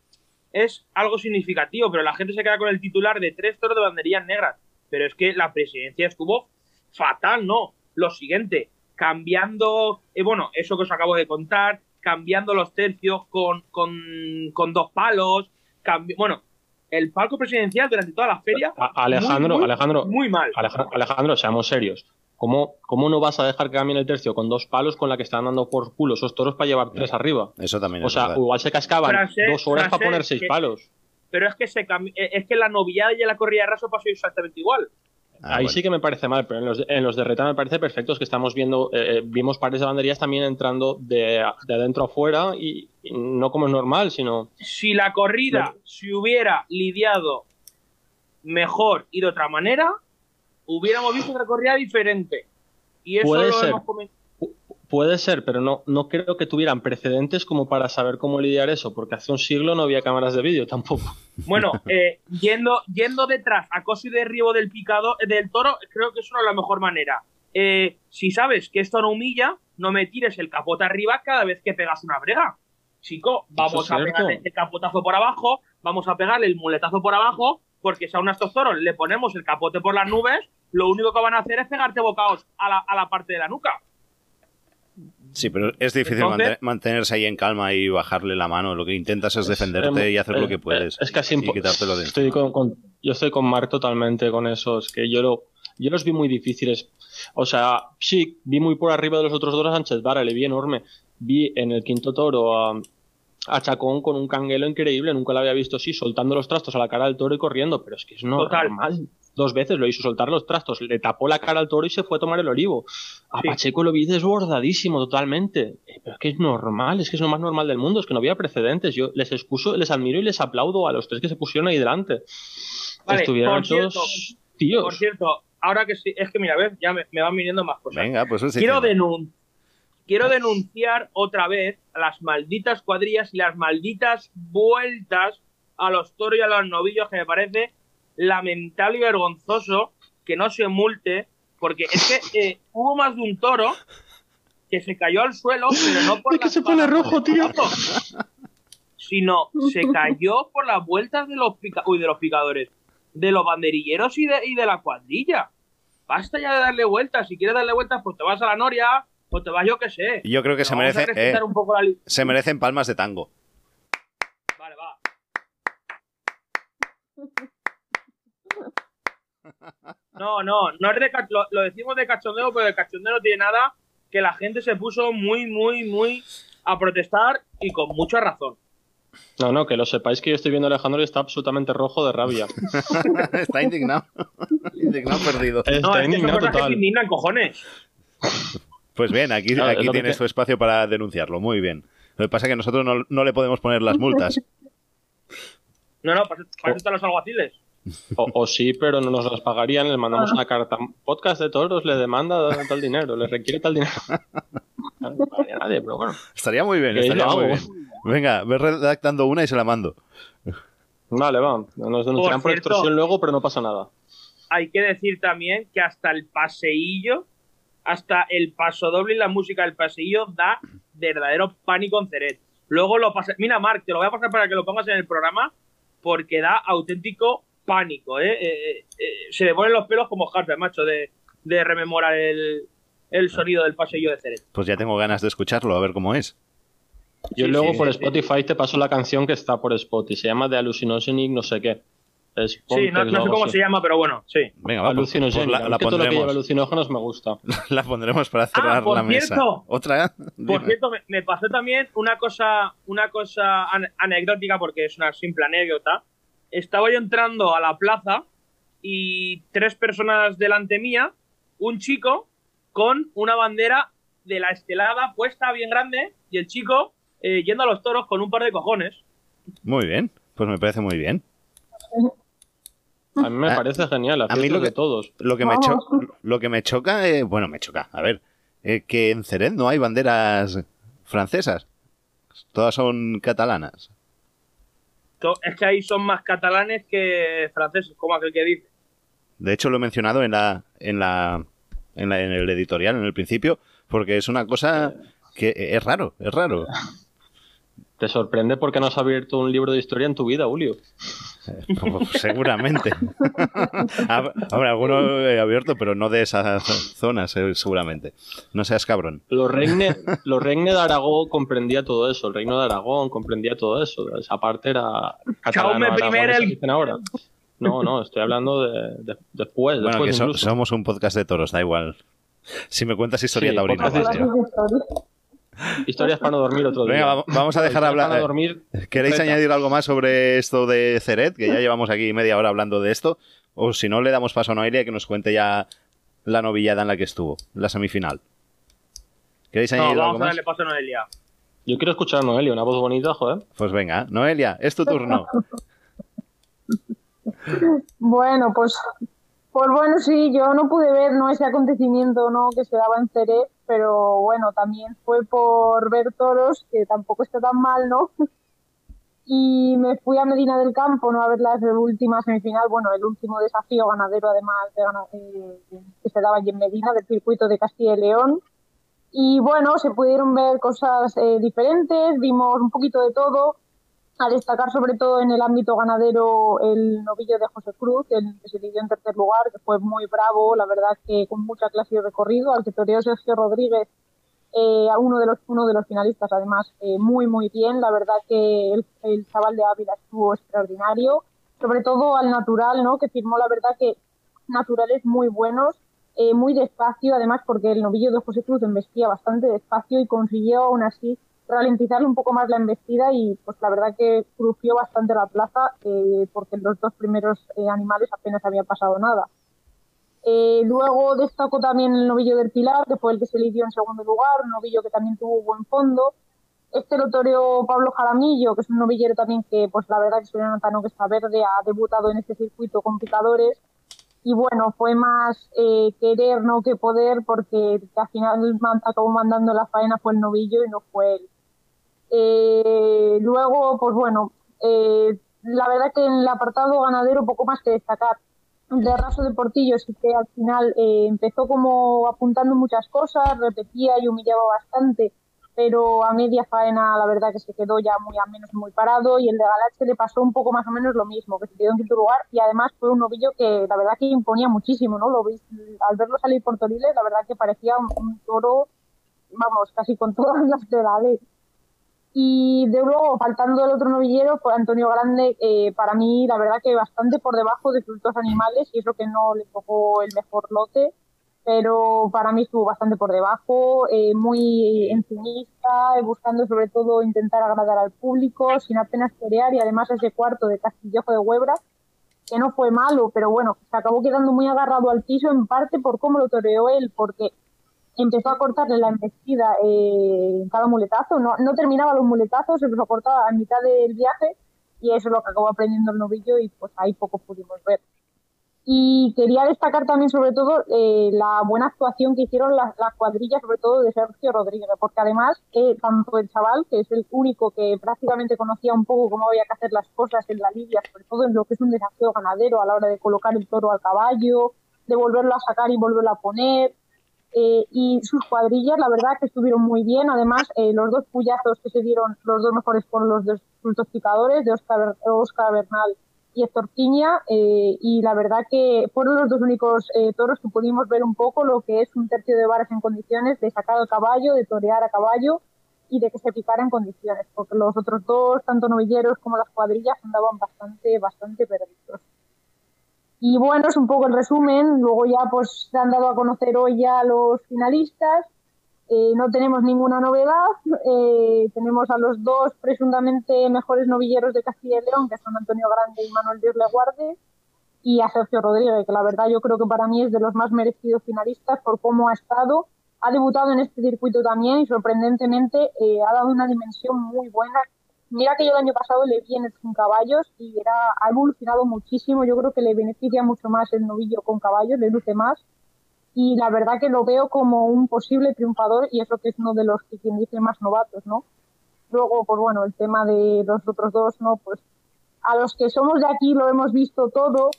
es algo significativo, pero la gente se queda con el titular de tres toros de banderillas negras. Pero es que la presidencia estuvo fatal, ¿no? Lo siguiente, cambiando, eh, bueno, eso que os acabo de contar, cambiando los tercios con, con, con dos palos, bueno, el palco presidencial durante toda la feria. A- Alejandro, muy, muy, Alejandro, Muy mal. Aleja- Alejandro, seamos serios. ¿Cómo, ¿Cómo no vas a dejar que cambien el tercio con dos palos con la que están dando por culo esos toros para llevar tres arriba? Eso también O es sea, verdad. igual se cascaban dos horas para poner seis que- palos. Pero es que se eh, es que la novillada y la corrida de raso pasó exactamente igual. Ah, Ahí bueno. sí que me parece mal, pero en los, de- en los de reta me parece perfecto. Es que estamos viendo, eh, eh, vimos pares de banderillas también entrando de, de adentro afuera y, y no como es normal, sino Si la corrida se hubiera lidiado mejor y de otra manera, hubiéramos visto otra corrida diferente. Y eso Puede lo ser. hemos comentado. Puede ser, pero no, no creo que tuvieran precedentes como para saber cómo lidiar eso, porque hace un siglo no había cámaras de vídeo tampoco. Bueno, eh, yendo, yendo detrás, acoso y derribo del picado del toro, creo que eso no es la mejor manera. Eh, si sabes que esto no humilla, no me tires el capote arriba cada vez que pegas una brega. Chico, vamos es a cierto. pegarle el capotazo por abajo, vamos a pegarle el muletazo por abajo, porque si a unos estos toros le ponemos el capote por las nubes, lo único que van a hacer es pegarte bocados a la, a la parte de la nuca. Sí, pero es difícil Entonces- mantenerse ahí en calma y bajarle la mano. Lo que intentas es defenderte y hacer lo que puedes. Es casi y impo- quitártelo de Estoy con, con- yo estoy con Mark totalmente con eso. Es que yo, lo, yo los vi muy difíciles. O sea, sí, vi muy por arriba de los otros dos a Sánchez Vara, le vi enorme. Vi en el quinto toro a, a Chacón con un canguelo increíble. Nunca lo había visto así, soltando los trastos a la cara del toro y corriendo. Pero es que es Total. normal. Dos veces lo hizo soltar los trastos, le tapó la cara al toro y se fue a tomar el olivo. A Sí. Pacheco lo vi desbordadísimo totalmente. Eh, Pero es que es normal, es que es lo más normal del mundo, es que no había precedentes. Yo les excuso, les admiro y les aplaudo a los tres que se pusieron ahí delante. Vale, Estuvieron por cierto, todos tíos. Por cierto, ahora que sí, es que mira, ves, ya me, me van viniendo más cosas. Venga, pues es quiero, diciendo. denun- quiero denunciar otra vez a las malditas cuadrillas y las malditas vueltas a los toros y a los novillos que me parece lamentable y vergonzoso que no se multe porque es que eh, hubo más de un toro que se cayó al suelo pero no por Es que se pone rojo, tío. sino se cayó por las vueltas de los pica- uy, de los picadores de los banderilleros y de, y de la cuadrilla basta ya de darle vueltas si quieres darle vueltas pues te vas a la noria o te vas yo que sé Yo creo que se merece, eh, un poco la li- se merecen palmas de tango. Vale, va. No, no, no es de lo, lo decimos de cachondeo, pero de cachondeo no tiene nada, que la gente se puso muy, muy, muy a protestar y con mucha razón. No, no, que lo sepáis que yo estoy viendo a Alejandro y está absolutamente rojo de rabia. Está indignado. indignado perdido. Está No, es que son indignado que total. indignan, cojones. Pues bien, aquí, es aquí lo que tu espacio para denunciarlo. Muy bien. Lo que pasa es que nosotros no, no le podemos poner las multas. No, no, para, para eso están los alguaciles. O, o sí, pero no nos las pagarían, les mandamos una carta. Podcast de toros le demanda tal dinero, le requiere tal dinero. No le pagaría a nadie, pero bueno. Estaría muy bien, Que estaría muy bien. Venga, ve redactando una y se la mando. Vale, va. Nos denunciarán por, extorsión luego, pero no pasa nada. Hay que decir también que hasta el paseillo, hasta el paso doble y la música del paseillo da verdadero pánico en Ceret. Luego lo pasé. Mira, Marc, te lo voy a pasar para que lo pongas en el programa porque da auténtico pánico, ¿eh? Eh, eh, se le ponen los pelos como Harper, macho, de, de rememorar el, el sonido del paseillo de Ceret. Pues ya tengo ganas de escucharlo, a ver cómo es. Yo Sí, luego sí, por sí. Spotify te paso la canción que está por Spotify. Se llama The Hallucinogenic no sé qué. Es Sí, no, sé cómo se llama, pero bueno, sí. Venga, va, pues, pues la, A mí la que todo lo que lleva pondremos. alucinógenos me gusta. La pondremos para cerrar Ah, por la mesa. cierto. ¿Otra? Por cierto, me, me pasó también una cosa, una cosa an- anecdótica, porque es una simple anécdota. Estaba yo entrando a la plaza y tres personas delante mía, un chico con una bandera de la estelada puesta bien grande y el chico eh, yendo a los toros con un par de cojones. Muy bien, pues me parece muy bien. A mí me Ah, parece genial. A mí lo de que- todos. Lo que me, cho- lo que me choca, eh, bueno, me choca, a ver, eh, que en Ceret no hay banderas francesas. Todas son catalanas. Es que ahí son más catalanes que franceses, como aquel que dice. De hecho, lo he mencionado en la, en la, en la- en el editorial, en el principio, porque es una cosa que es raro, es raro. Te sorprende porque no has abierto un libro de historia en tu vida, Julio. Pues, Seguramente. Hab- Habrá alguno he abierto, pero no de esas zonas, eh, seguramente. No seas cabrón. Los reine, los reine de Aragón comprendía todo eso. El reino de Aragón comprendía todo eso. Esa parte era catalano, aragonés, el- que dicen ahora. No, no, estoy hablando de, de- después. Bueno, después que so- somos un podcast de toros, da igual. Si me cuentas historia Sí, taurina. Historias. Para no dormir otro día. Venga, vamos- a dejar hablar- Para dormir. ¿Queréis completa. añadir algo más sobre esto de Ceret? Que ya llevamos aquí media hora hablando de esto. O si no, le damos paso a Noelia que nos cuente ya la novillada en la que estuvo, la semifinal. ¿Queréis No, añadir algo vamos a más? darle paso a Noelia. Yo quiero escuchar a Noelia, una voz bonita, joder. Pues venga, Noelia, es tu turno. Bueno, pues, pues bueno, sí, yo no pude ver no ese acontecimiento no que se daba en Ceret, pero bueno, también fue por ver toros, que tampoco está tan mal, ¿no? Y me fui a Medina del Campo, ¿no? A ver la última semifinal, bueno, el último desafío ganadero además de eh, que se daba allí en Medina, del circuito de Castilla y León. Y bueno, se pudieron ver cosas eh, diferentes, vimos un poquito de todo, a destacar sobre todo en el ámbito ganadero el novillo de José Cruz, el que se dio en tercer lugar, que fue muy bravo, la verdad que con mucha clase y recorrido, al que toreó Sergio Rodríguez, eh, a uno de los uno de los finalistas además eh, muy muy bien, la verdad que el, el chaval de Ávila estuvo extraordinario, sobre todo al natural, ¿no? que firmó la verdad que naturales muy buenos, eh, muy despacio, además porque el novillo de José Cruz embestía bastante despacio y consiguió aún así ralentizarle un poco más la embestida y pues la verdad que crujió bastante la plaza eh, porque los dos primeros eh, animales apenas había pasado nada. Eh, luego destacó también el novillo del Pilar, que fue el que se eligió en segundo lugar, un novillo que también tuvo buen fondo. Este lo toreó Pablo Jaramillo, que es un novillero también que, pues la verdad que soy notano que está verde, ha debutado en este circuito con picadores. Y bueno, fue más eh, querer no que poder, porque al final acabó mandando la faena fue el novillo y no fue él. Eh, luego, pues bueno, eh, la verdad que en el apartado ganadero poco más que destacar. De Raso de Portillo sí que al final eh, empezó como apuntando muchas cosas, repetía y humillaba bastante, pero a media faena la verdad que se quedó ya muy a menos muy parado y el de Galache le pasó un poco más o menos lo mismo, que se quedó en quinto lugar y además fue un novillo que la verdad que imponía muchísimo, ¿no? Lo vi, al verlo salir por Toriles la verdad que parecía un, un toro, vamos, casi con todas las de la ley. Y de luego, faltando el otro novillero, fue Antonio Grande, eh, para mí, la verdad que bastante por debajo de sus dos animales, y eso que no le tocó el mejor lote, pero para mí estuvo bastante por debajo, eh, muy encimista, eh, buscando sobre todo intentar agradar al público, sin apenas torear, y además ese cuarto de Castillejo de Huebra, que no fue malo, pero bueno, se acabó quedando muy agarrado al piso, en parte por cómo lo toreó él, porque empezó a cortarle la embestida eh, en cada muletazo, no, no terminaba los muletazos, se los cortaba a mitad del viaje y eso es lo que acabó aprendiendo el novillo y pues ahí poco pudimos ver. Y quería destacar también, sobre todo, eh, la buena actuación que hicieron las la cuadrillas, sobre todo de Sergio Rodríguez, porque además, eh, tanto el chaval, que es el único que prácticamente conocía un poco cómo había que hacer las cosas en la lidia, sobre todo en lo que es un desafío ganadero a la hora de colocar el toro al caballo, de volverlo a sacar y volverlo a poner, eh, y sus cuadrillas, la verdad que estuvieron muy bien. Además, eh, los dos puyazos que se dieron, los dos mejores por los dos frutos picadores, de Oscar, Oscar Bernal y Héctor. Eh, y la verdad que fueron los dos únicos toros que pudimos ver un poco lo que es un tercio de varas en condiciones de sacar al caballo, de torear a caballo y de que se picara en condiciones, porque los otros dos, tanto novilleros como las cuadrillas, andaban bastante, bastante perdidos. Y bueno, es un poco el resumen. Luego ya pues se han dado a conocer hoy ya los finalistas. Eh, no tenemos ninguna novedad. Eh, tenemos a los dos presuntamente mejores novilleros de Castilla y León, que son Antonio Grande y Manuel Dios Leguarde, y a Sergio Rodríguez, que la verdad yo creo que para mí es de los más merecidos finalistas por cómo ha estado. Ha debutado en este circuito también y sorprendentemente eh, ha dado una dimensión muy buena Mira que yo el año pasado le vi en el sin caballos y era, ha evolucionado muchísimo. Yo creo que le beneficia mucho más el novillo con caballos, le luce más. Y la verdad que lo veo como un posible triunfador y eso que es uno de los que quien dice más novatos, ¿no? Luego, pues bueno, el tema de los otros dos, ¿no? Pues a los que somos de aquí lo hemos visto todo,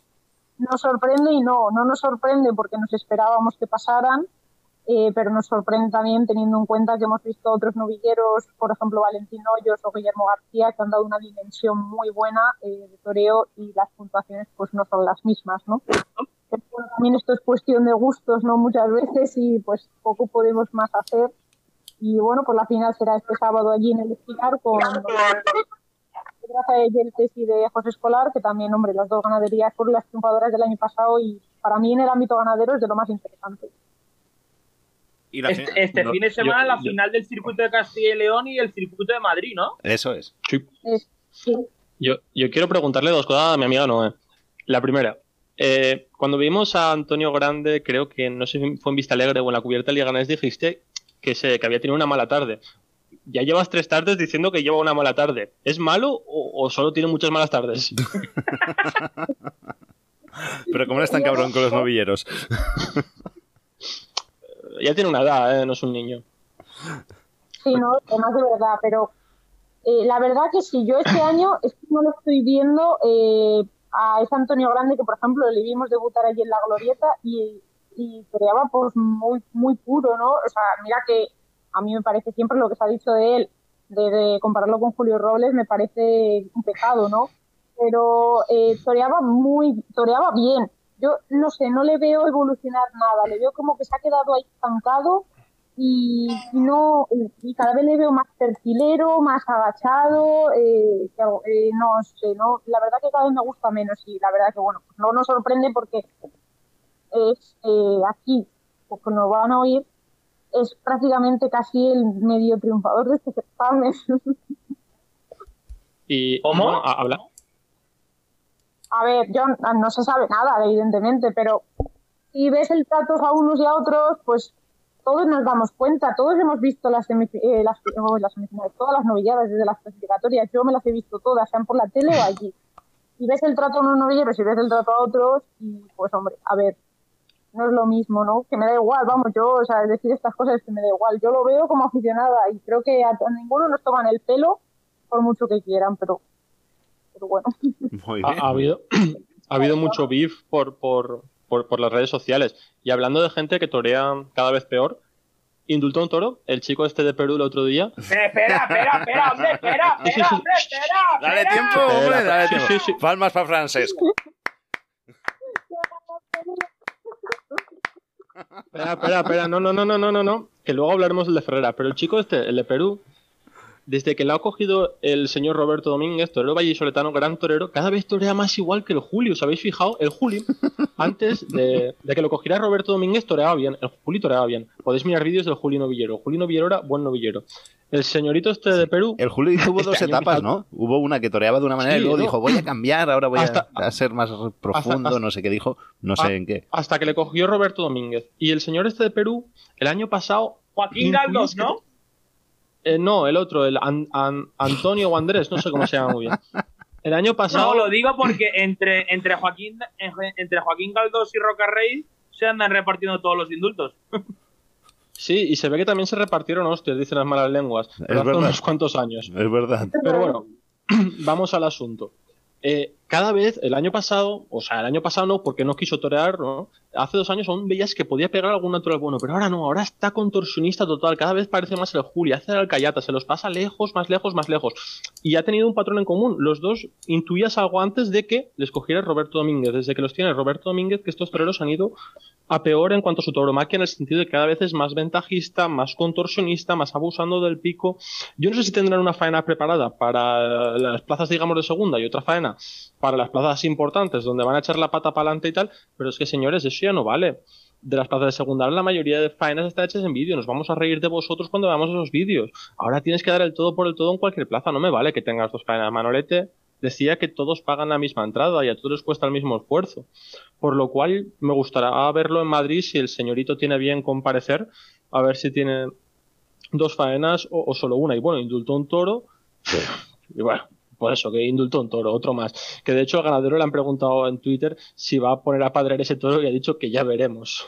nos sorprende y no, no nos sorprende porque nos esperábamos que pasaran, eh, pero nos sorprende también teniendo en cuenta que hemos visto otros novilleros, por ejemplo Valentín Hoyos o Guillermo García, que han dado una dimensión muy buena eh, de toreo y las puntuaciones pues no son las mismas, ¿no? también esto es cuestión de gustos, ¿no? Muchas veces y pues poco podemos más hacer. Y bueno, pues la final será este sábado allí en el Espinar con Gracia de Yeltes y de José Escolar, que también, hombre, las dos ganaderías fueron las triunfadoras del año pasado y para mí en el ámbito ganadero es de lo más interesante este, este fin de semana la final del circuito de Castilla y León y el circuito de Madrid, ¿no? Eso es. Sí. Yo, yo quiero preguntarle dos cosas a mi amiga Noé. La primera, eh, cuando vimos a Antonio Grande, creo que no sé si fue en Vista Alegre o en la cubierta de Liga dijiste que, se, que había tenido una mala tarde. Ya llevas tres tardes diciendo que lleva una mala tarde. ¿Es malo o, o solo tiene muchas malas tardes? Pero como no es tan cabrón con los novilleros. Ya tiene una edad, ¿eh? no es un niño. Sí, no, además de verdad, pero eh, la verdad que si yo este año es que no lo estoy viendo eh, a ese Antonio Grande que, por ejemplo, le vimos debutar allí en la Glorieta y, y pues muy, muy puro, ¿no? O sea, mira que a mí me parece siempre lo que se ha dicho de él, de, compararlo con Julio Robles, me parece un pecado, ¿no? Pero eh, toreaba muy, toreaba bien yo no sé, no le veo evolucionar nada, le veo como que se ha quedado ahí estancado y, no y cada vez le veo más perfilero, más agachado, eh, eh, no sé, no, la verdad que cada vez me gusta menos y la verdad que bueno, pues no nos sorprende porque es eh, aquí, porque nos van a oír, es prácticamente casi el medio triunfador de este certamen. ¿Y cómo? ¿Habla? A ver, yo no se sabe nada, evidentemente, pero si ves el trato a unos y a otros, pues todos nos damos cuenta, todos hemos visto las, eh, las, todas las novilladas desde las clasificatorias, yo me las he visto todas, sean por la tele o allí. Y ves el trato a unos novilleros y ves el trato a otros, y pues hombre, a ver, no es lo mismo, ¿no? Que me da igual, vamos, yo, o sea, decir estas cosas es que me da igual. Yo lo veo como aficionada y creo que a ninguno nos toman el pelo por mucho que quieran, pero bueno. Ha, habido, ha habido mucho beef por, por, por, las redes sociales. Y hablando de gente que torea cada vez peor, indultó un toro, el chico este de Perú el otro día. Espera, espera, espera, hombre, espera, espera, hombre, espera. Dale tiempo, hombre, dale tiempo. Palmas para Francesco. Espera, espera, espera, no, no, no, no, no, no, que luego hablaremos del de Ferrera, pero el chico este, el de Perú, desde que lo ha cogido el señor Roberto Domínguez, torero vallisoletano, gran torero, cada vez torea más igual que el Julio. ¿Os habéis fijado? El Julio, antes de, que lo cogiera Roberto Domínguez, toreaba bien. El Julio toreaba bien. Podéis mirar vídeos del Julio Novillero. Julio Novillero era buen novillero. El señorito este de Perú. El Julio tuvo este dos etapas, ¿no? Hubo una que toreaba de una manera y luego dijo, voy a cambiar, ahora voy a, ser más profundo, no sé qué dijo, no sé en qué. Hasta que le cogió Roberto Domínguez. Y el señor este de Perú, el año pasado. Joaquín Galdos, ¿no? Eh, no, el otro, el Antonio o Andrés, no sé cómo se llama muy bien. El año pasado. No, lo digo porque entre, entre, Joaquín, entre Joaquín Galdós y Roca Rey se andan repartiendo todos los indultos. Sí, y se ve que también se repartieron hostias, dicen las malas lenguas. Es Pero hace verdad. unos cuantos años. Es verdad. Pero bueno, vamos al asunto. Eh, cada vez, el año pasado, o sea, el año pasado no, porque no quiso torear, ¿no? Hace dos años aún veías que podía pegar algún natural bueno, pero ahora no, ahora está contorsionista total, cada vez parece más el Juli, hace el alcayata, se los pasa lejos, más lejos, más lejos. Y ha tenido un patrón en común, los dos intuías algo antes de que les cogiera Roberto Domínguez, desde que los tiene Roberto Domínguez, que estos toreros han ido a peor en cuanto a su tauromaquia, en el sentido de que cada vez es más ventajista, más contorsionista, más abusando del pico. Yo no sé si tendrán una faena preparada para las plazas, digamos, de segunda y otra faena para las plazas importantes, donde van a echar la pata para adelante y tal, pero es que, señores, eso ya no vale. De las plazas de segunda, la mayoría de faenas está hechas en vídeo, nos vamos a reír de vosotros cuando veamos esos vídeos. Ahora tienes que dar el todo por el todo en cualquier plaza, no me vale que tengas dos faenas. Manolete decía que todos pagan la misma entrada y a todos les cuesta el mismo esfuerzo. Por lo cual me gustará verlo en Madrid si el señorito tiene bien comparecer, a ver si tiene dos faenas o, o solo una. Y bueno, indultó un toro. Y bueno, por eso, que indultó un toro, otro más. Que de hecho al ganadero le han preguntado en Twitter si va a poner a padrear ese toro y ha dicho que ya veremos.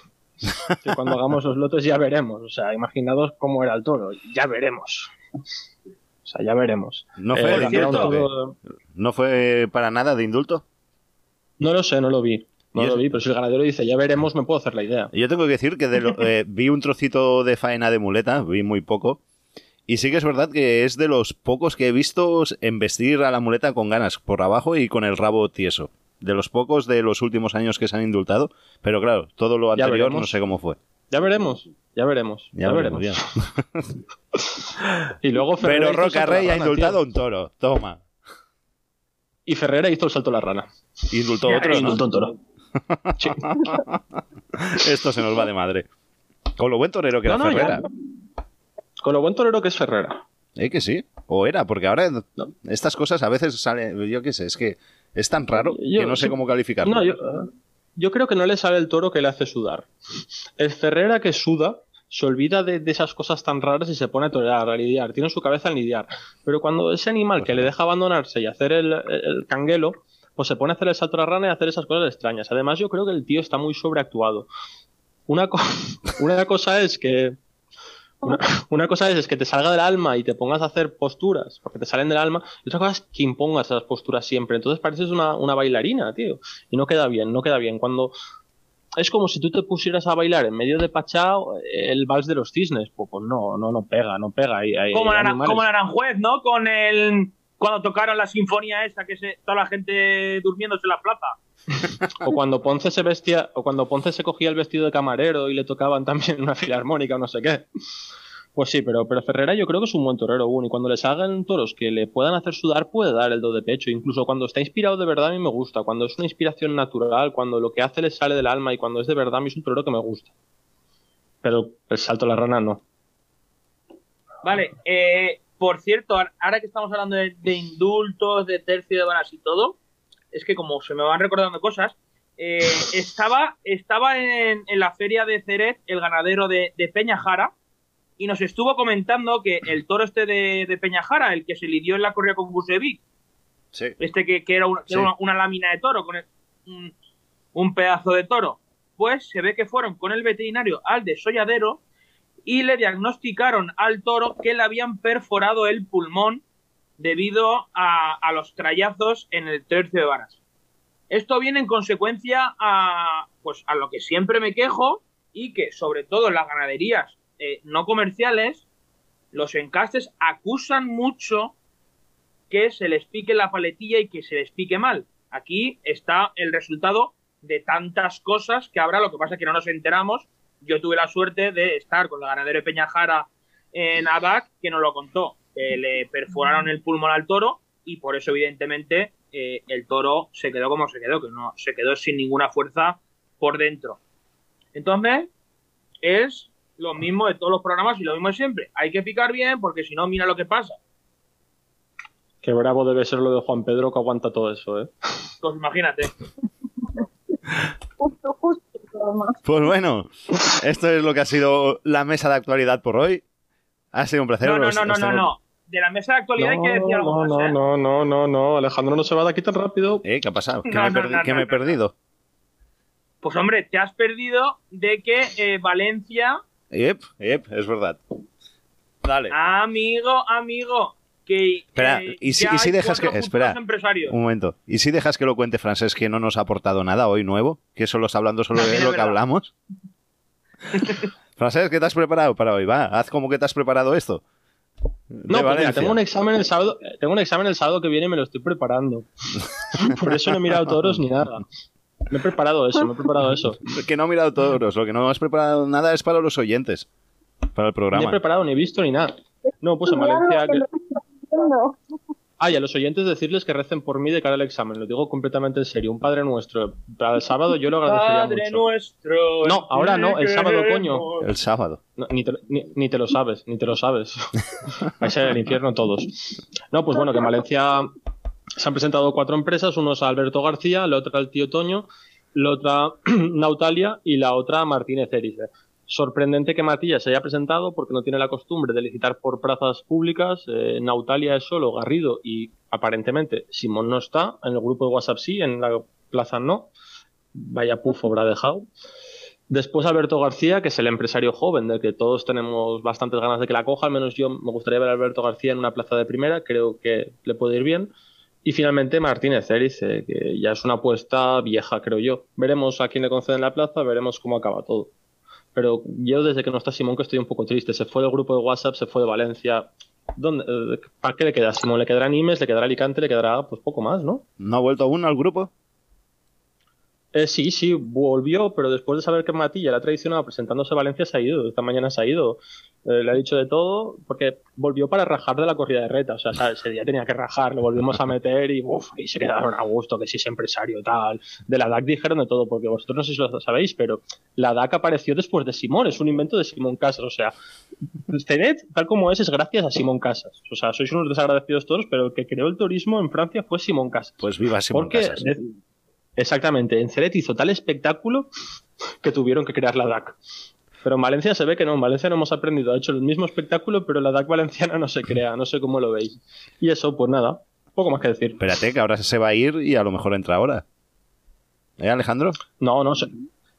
que cuando hagamos los lotes ya veremos. O sea, imaginados cómo era el toro. Ya veremos. O sea, ya veremos. ¿No Eh, de indulto, toro- ¿No fue para nada de indulto? No lo sé, no lo vi. No ¿Y lo vi, pero si el ganadero dice ya veremos, me puedo hacer la idea. Yo tengo que decir que de lo- eh, vi un trocito de faena de muleta, vi muy poco. Y sí que es verdad que es de los pocos que he visto embestir a la muleta con ganas, por abajo y con el rabo tieso. De los pocos de los últimos años que se han indultado. Pero claro, todo lo anterior no sé cómo fue. Ya veremos, ya veremos, ya, Ya veremos. veremos, y luego Ferrera Pero Roca Rey ha indultado tío. un toro. Toma. Y Ferrera hizo el salto a la rana. Indultó otro. ¿no? Indultó un toro. Esto se nos va de madre. Con lo buen torero que No, era no, ya. Con lo buen torero que es Ferrera. Eh, que sí. O era, porque ahora No. estas cosas a veces salen. Yo qué sé, es que es tan raro Yo- que no sé sí. cómo calificarlo. No, yo, yo creo que no le sale el toro que le hace sudar. El Ferrera que suda se olvida de, de esas cosas tan raras y se pone a torear, a lidiar. Tiene en su cabeza el lidiar. Pero cuando ese animal que le deja abandonarse y hacer el, el- el canguelo, pues se pone a hacer el salto a la rana y a hacer esas cosas extrañas. Además, yo creo que el tío está muy sobreactuado. Una, co- una cosa es que. Una, una cosa es, es que te salga del alma y te pongas a hacer posturas, porque te salen del alma, y otra cosa es que impongas esas posturas siempre. Entonces pareces una, una bailarina, tío. Y no queda bien, no queda bien. Cuando es como si tú te pusieras a bailar en medio de Pachao el vals de los cisnes. Pues, pues no, no, no pega, no pega. Hay, hay Como, como Naranjuez, ¿no? Con el. Cuando tocaron la sinfonía esa, que se, toda la gente durmiéndose en la plaza. O cuando Ponce se vestía, o cuando Ponce se cogía el vestido de camarero y le tocaban también una filarmónica o no sé qué. Pues sí, pero, pero Ferrera yo creo que es un buen torero, Gun, y cuando le salgan toros que le puedan hacer sudar, puede dar el do de pecho. Incluso cuando está inspirado de verdad, a mí me gusta. Cuando es una inspiración natural, cuando lo que hace le sale del alma y cuando es de verdad, a mí es un torero que me gusta. Pero el salto a la rana no. Vale, eh, por cierto, ahora- que estamos hablando de, de indultos, de tercio de varas y todo, es que como se me van recordando cosas, eh, estaba, estaba en, en la feria de Ceret el ganadero de, de Peñajara y nos estuvo comentando que el toro este de, de Peñajara, el que se lidió en la corrida con Busevic, Sí. este que, que era, una, que Sí. era una, una lámina de toro, con el- un, un pedazo de toro, pues se ve que fueron con el veterinario al desolladero y le diagnosticaron al toro que le habían perforado el pulmón debido a, a los trayazos en el tercio de varas. Esto viene en consecuencia a, pues, a lo que siempre me quejo y que sobre todo en las ganaderías eh, no comerciales los encastes acusan mucho que se les pique la paletilla y que se les pique mal. Aquí está el resultado de tantas cosas que habrá, lo que pasa es que no nos enteramos. Yo tuve la suerte de estar con la ganadera de Peñajara en ADAC, que nos lo contó. que le perforaron el pulmón al toro y por eso, evidentemente, eh, el toro se quedó como se quedó, que no se quedó sin ninguna fuerza por dentro. Entonces, es lo mismo de todos los programas y lo mismo de siempre. Hay que picar bien porque si no, mira lo que pasa. Qué bravo debe ser lo de Juan Pedro que aguanta todo eso, ¿eh? Pues imagínate. Justo, justo. Pues bueno, esto es lo que ha sido la mesa de actualidad por hoy. Ha sido un placer. No, no, no, no, no, no. de la mesa de actualidad hay que decir algo no, más, ¿eh? no, no, no, no, Alejandro no se va de aquí tan rápido. ¿Eh? ¿Qué ha pasado? ¿Que, No, me, he no, perdi- no, que no, me he no, perdido? Pues hombre, te has perdido de que eh, Valencia, Ep, ep, es verdad. Dale. amigo, amigo, que Espera, eh, ¿y si- ya y si hay dejas que- espera, empresarios. Un momento. ¿Y si dejas que lo cuente Francés que no nos ha aportado nada hoy nuevo? Que solo está hablando solo de lo que hablamos. Francés, ¿qué te has preparado para hoy? Va, haz como que te has preparado esto. No, pues mira, Valencia. tengo un examen el sábado, eh, tengo un examen el sábado que viene y me lo estoy preparando. Por eso no he mirado toros ni nada. Me he preparado eso, me he preparado eso. Que no he mirado todos. Lo que no has preparado nada es para los oyentes. Para el Ni he programa. preparado ni visto ni nada. No, pues en Valencia. que- No. Ah, y a los oyentes decirles que recen por mí de cara al examen. Lo digo completamente en serio. Un Padre Nuestro. Para el sábado yo lo agradecería Padre mucho. nuestro. No, ahora no, el sábado, coño. El sábado. No, ni, te, ni- ni te lo sabes, ni te lo sabes. Vais a ir al infierno todos. No, pues bueno, que en Valencia se han presentado cuatro empresas. Uno es Alberto García, la otra el tío Toño, la otra Nautalia y la otra Martínez Erice. Sorprendente que Matías se haya presentado porque no tiene la costumbre de licitar por plazas públicas. Eh, Nautalia es solo Garrido y aparentemente Simón no está. En el grupo de WhatsApp sí, en la plaza no. Vaya pufo habrá dejado. Después Alberto García, que es el empresario joven del que todos tenemos bastantes ganas de que la coja, al menos yo me gustaría ver a Alberto García en una plaza de primera, creo que le puede ir bien. Y finalmente Martínez Erice, que ya es una apuesta vieja, creo yo. Veremos a quién le conceden la plaza, veremos cómo acaba todo. Pero yo desde que no está Simón que estoy un poco triste. Se fue del grupo de WhatsApp, se fue de Valencia. ¿Dónde, eh, ¿Para qué le queda Simón? ¿Le quedará Nimes? ¿Le quedará Alicante? ¿Le quedará pues poco más, no? ¿No ha vuelto aún al grupo? Eh, sí, sí, volvió, pero después de saber que Matilla la traicionado presentándose a Valencia se ha ido, esta mañana se ha ido. Eh, le ha dicho de todo, porque volvió para rajar de la corrida de reta, o sea, ¿sabes? ese día tenía que rajar, lo volvimos a meter y uf, y se quedaron a gusto, que si es empresario tal. De la DAC dijeron de todo, porque vosotros no sé si lo sabéis, pero la DAC apareció después de Simón, es un invento de Simón Casas, o sea, Cenet, tal como es, es gracias a Simón Casas. O sea, sois unos desagradecidos todos, pero el que creó el turismo en Francia fue Simón Casas. Pues viva Simón Porque, Casas. de- exactamente, en Ceret hizo tal espectáculo que tuvieron que crear la DAC. Pero en Valencia se ve que no, en Valencia no hemos aprendido, ha hecho el mismo espectáculo, pero la DAC valenciana no se crea, no sé cómo lo veis. Y eso, pues nada, poco más que decir. Espérate, que ahora se va a ir y a lo mejor entra ahora. ¿Eh, Alejandro? No, no, se-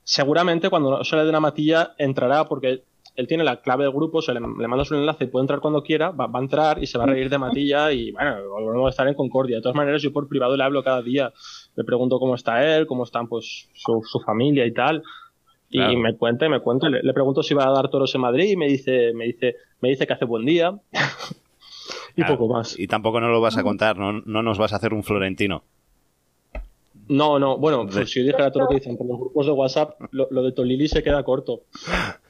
seguramente cuando sale de la matilla entrará porque él tiene la clave del grupo, se le, le mandas un enlace y puede entrar cuando quiera, va, va a entrar y se va a reír de matilla y bueno, volvemos a estar en concordia. De todas maneras, yo por privado le hablo cada día, le pregunto cómo está él, cómo están pues su, su familia y tal. Y me cuenta y me cuenta, le, le pregunto si va a dar toros en Madrid y me dice, me dice, me dice que hace buen día. y Claro. poco más. Y tampoco nos lo vas a contar, no, no nos vas a hacer un florentino. No, no, bueno, pues si yo dijera todo lo que dicen por los grupos de WhatsApp, lo, lo de Tolili se queda corto.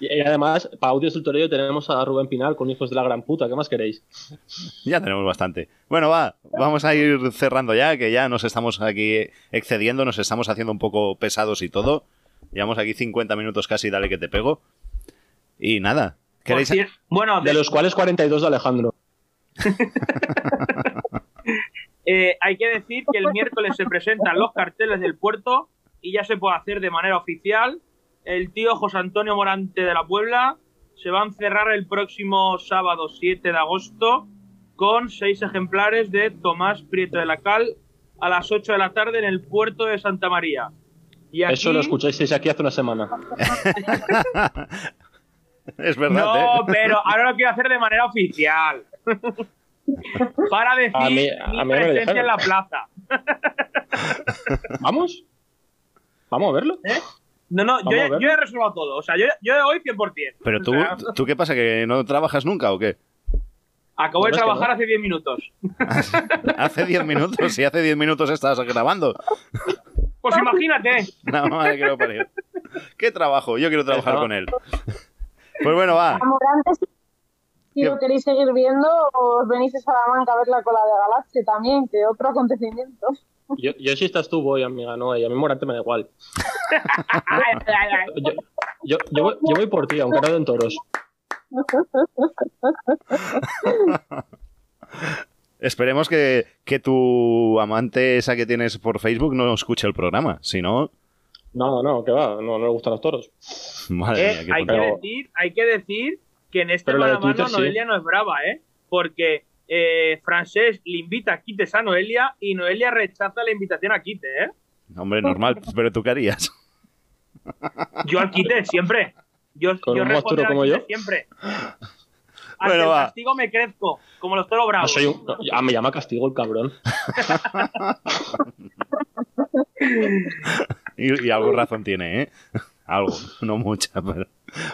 Y, y además, para audios del toreo tenemos a Rubén Pinar con hijos de la gran puta, ¿qué más queréis? Ya tenemos bastante. Bueno, va, vamos a ir cerrando ya, que ya nos estamos aquí excediendo, nos estamos haciendo un poco pesados y todo. Llevamos aquí 50 minutos casi, dale que te pego. Y nada, ¿queréis... cier- Bueno, De los cuales 42 de Alejandro. Eh, hay que decir que el miércoles se presentan los carteles del puerto y ya se puede hacer de manera oficial. El tío José Antonio Morante de la Puebla se va a encerrar el próximo sábado 7 de agosto con seis ejemplares de Tomás Prieto de la Cal a las 8 de la tarde en el puerto de Santa María. Y aquí, Eso lo escucháis aquí hace una semana. Es verdad, No, ¿eh? pero ahora lo quiero hacer de manera oficial. Para decir A mí- mi a me presencia en la plaza. ¿Vamos? ¿Vamos a verlo? No, no, yo, Vamos a he- ver. yo he reservado todo. O sea, yo, yo hoy 100%. Pero tú, O sea, ¿tú qué pasa? ¿Que no trabajas nunca o qué? acabo de No, trabajar no. hace 10 minutos. Hace 10 minutos, si hace 10 minutos estabas grabando. Pues imagínate. No, madre que lo parió. ¿Qué trabajo? Yo quiero trabajar con él. Pues bueno, va. Amorantes, si ¿Qué? lo queréis seguir viendo, os venís a Salamanca a ver la cola de Galaxia también, que otro acontecimiento. Yo, yo si estás tú voy, amiga, no, y a mí Morante me da igual. Yo, yo, yo, voy, yo voy por ti, aunque no den toros. Esperemos que, que tu amante, esa que tienes por Facebook, no escuche el programa. Si no, No, no, que va, no, no le gustan los toros. madre Eh, mía, qué hay, que decir, hay que decir que en este mano a mano Twitter sí. Noelia no es brava, ¿eh? porque eh, Francés le invita a Quites a Noelia y Noelia rechaza la invitación a Quites, ¿eh? Hombre, normal, pero tú qué harías. Yo al Quites, siempre. Yo, ¿Con yo un respondo monstruo al como Quites yo? siempre. Ante Bueno, el va. castigo me crezco, como los toros No bravos. soy un- no, ah, me llama castigo el cabrón. Y, y algo razón tiene, ¿eh? Algo, no mucha, pero...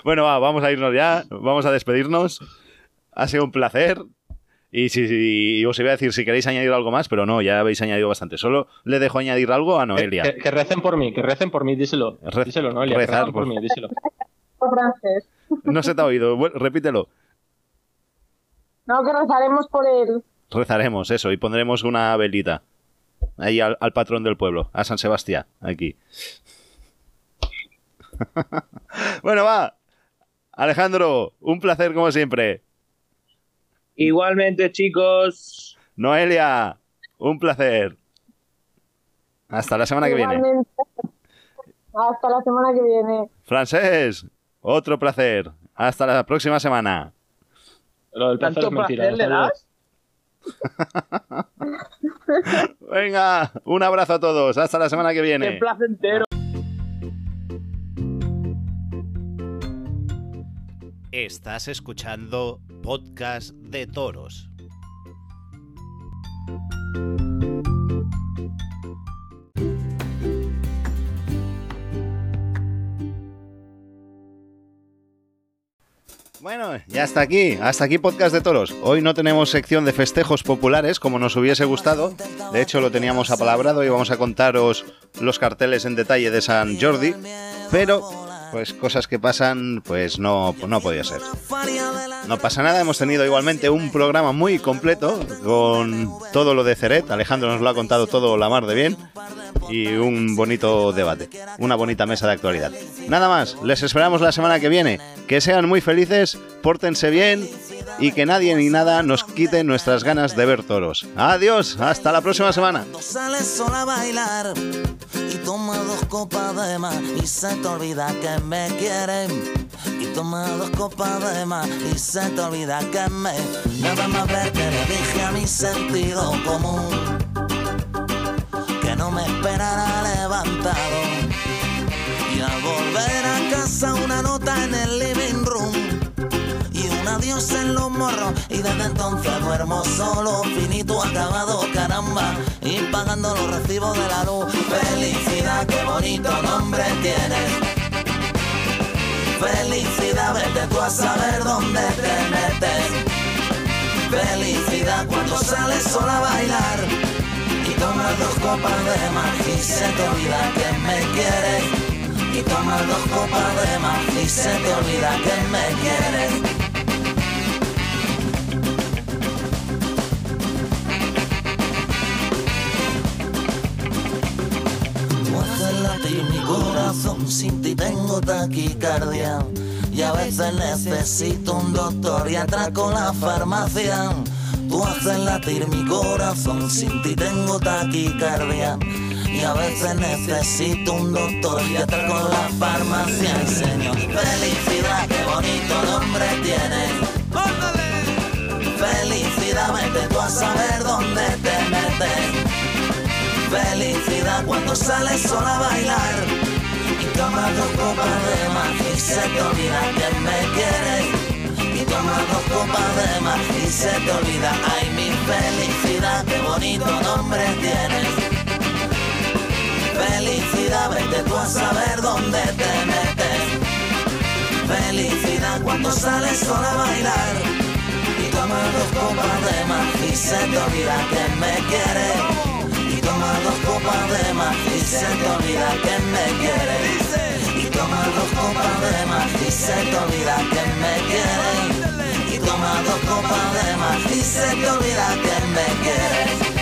Bueno, va, vamos a irnos ya, vamos a despedirnos. Ha sido un placer. Y si, si- os iba a decir si queréis añadir algo más, pero no, ya habéis añadido bastante. Solo le dejo añadir algo a Noelia. Que, que recen por mí, que recen por mí, díselo. Re- díselo, Noelia, rezar, por por- mí, díselo. No se te ha oído, Bueno, repítelo. No, que rezaremos por él. Rezaremos eso y pondremos una velita ahí al, al patrón del pueblo, a San Sebastián, aquí. bueno, va. Alejandro, un placer como siempre. Igualmente, chicos. Noelia, un placer. Hasta la semana que viene. Igualmente. Hasta la semana que viene. Francés, otro placer. Hasta la próxima semana. Lo del placer ¿Tanto es mentira. placer le das? Venga, un abrazo a todos. Hasta la semana que Qué viene. placentero. Estás escuchando Podcast de Toros. Bueno, ya hasta aquí, hasta aquí Podcast de Toros. Hoy no tenemos sección de festejos populares como nos hubiese gustado. De hecho, lo teníamos apalabrado y vamos a contaros los carteles en detalle de San Jordi. Pero, pues cosas que pasan, pues no, no podía ser. No pasa nada, hemos tenido igualmente un programa muy completo con todo lo de Ceret. Alejandro nos lo ha contado todo la mar de bien. Y un bonito debate, una bonita mesa de actualidad. Nada más, les esperamos la semana que viene. Que sean muy felices, pórtense bien y que nadie ni nada nos quite nuestras ganas de ver toros. Adiós, hasta la próxima semana. No me esperara levantado. Y al volver a casa una nota en el living room y un adiós en los morros y desde entonces duermo solo, finito, acabado, caramba, y pagando los recibos de la luz. Felicidad, qué bonito nombre tienes. Felicidad, vete tú a saber dónde te metes. Felicidad cuando sales sola a bailar tomas dos copas de más y se te olvida que me quieres. Y tomas dos copas de más y se te olvida que me quieres. Latir mi corazón, sin ti tengo taquicardia. Y a veces necesito un doctor y atraco la farmacia. Tú haces latir mi corazón, sin ti tengo taquicardia. Y a veces necesito un doctor y atraco la farmacia. Y señor, felicidad, qué bonito nombre tienes. Felicidad, vete tú a saber dónde te metes. Felicidad cuando sales sola a bailar y tomas dos copas de más y se te olvida que me quieres. Y tomas dos copas de más y se te olvida, ay mi felicidad, qué bonito nombre tienes. Felicidad, vete tú a saber dónde te metes. Felicidad cuando sales sola a bailar y tomas dos copas de más y se te olvida que me quieres. Y tomas dos copas de más y se te olvida que me quieres. Y tomas dos copas de más y se te olvida que me quieres. Y tomas dos copas de más y se te olvida que me quieres.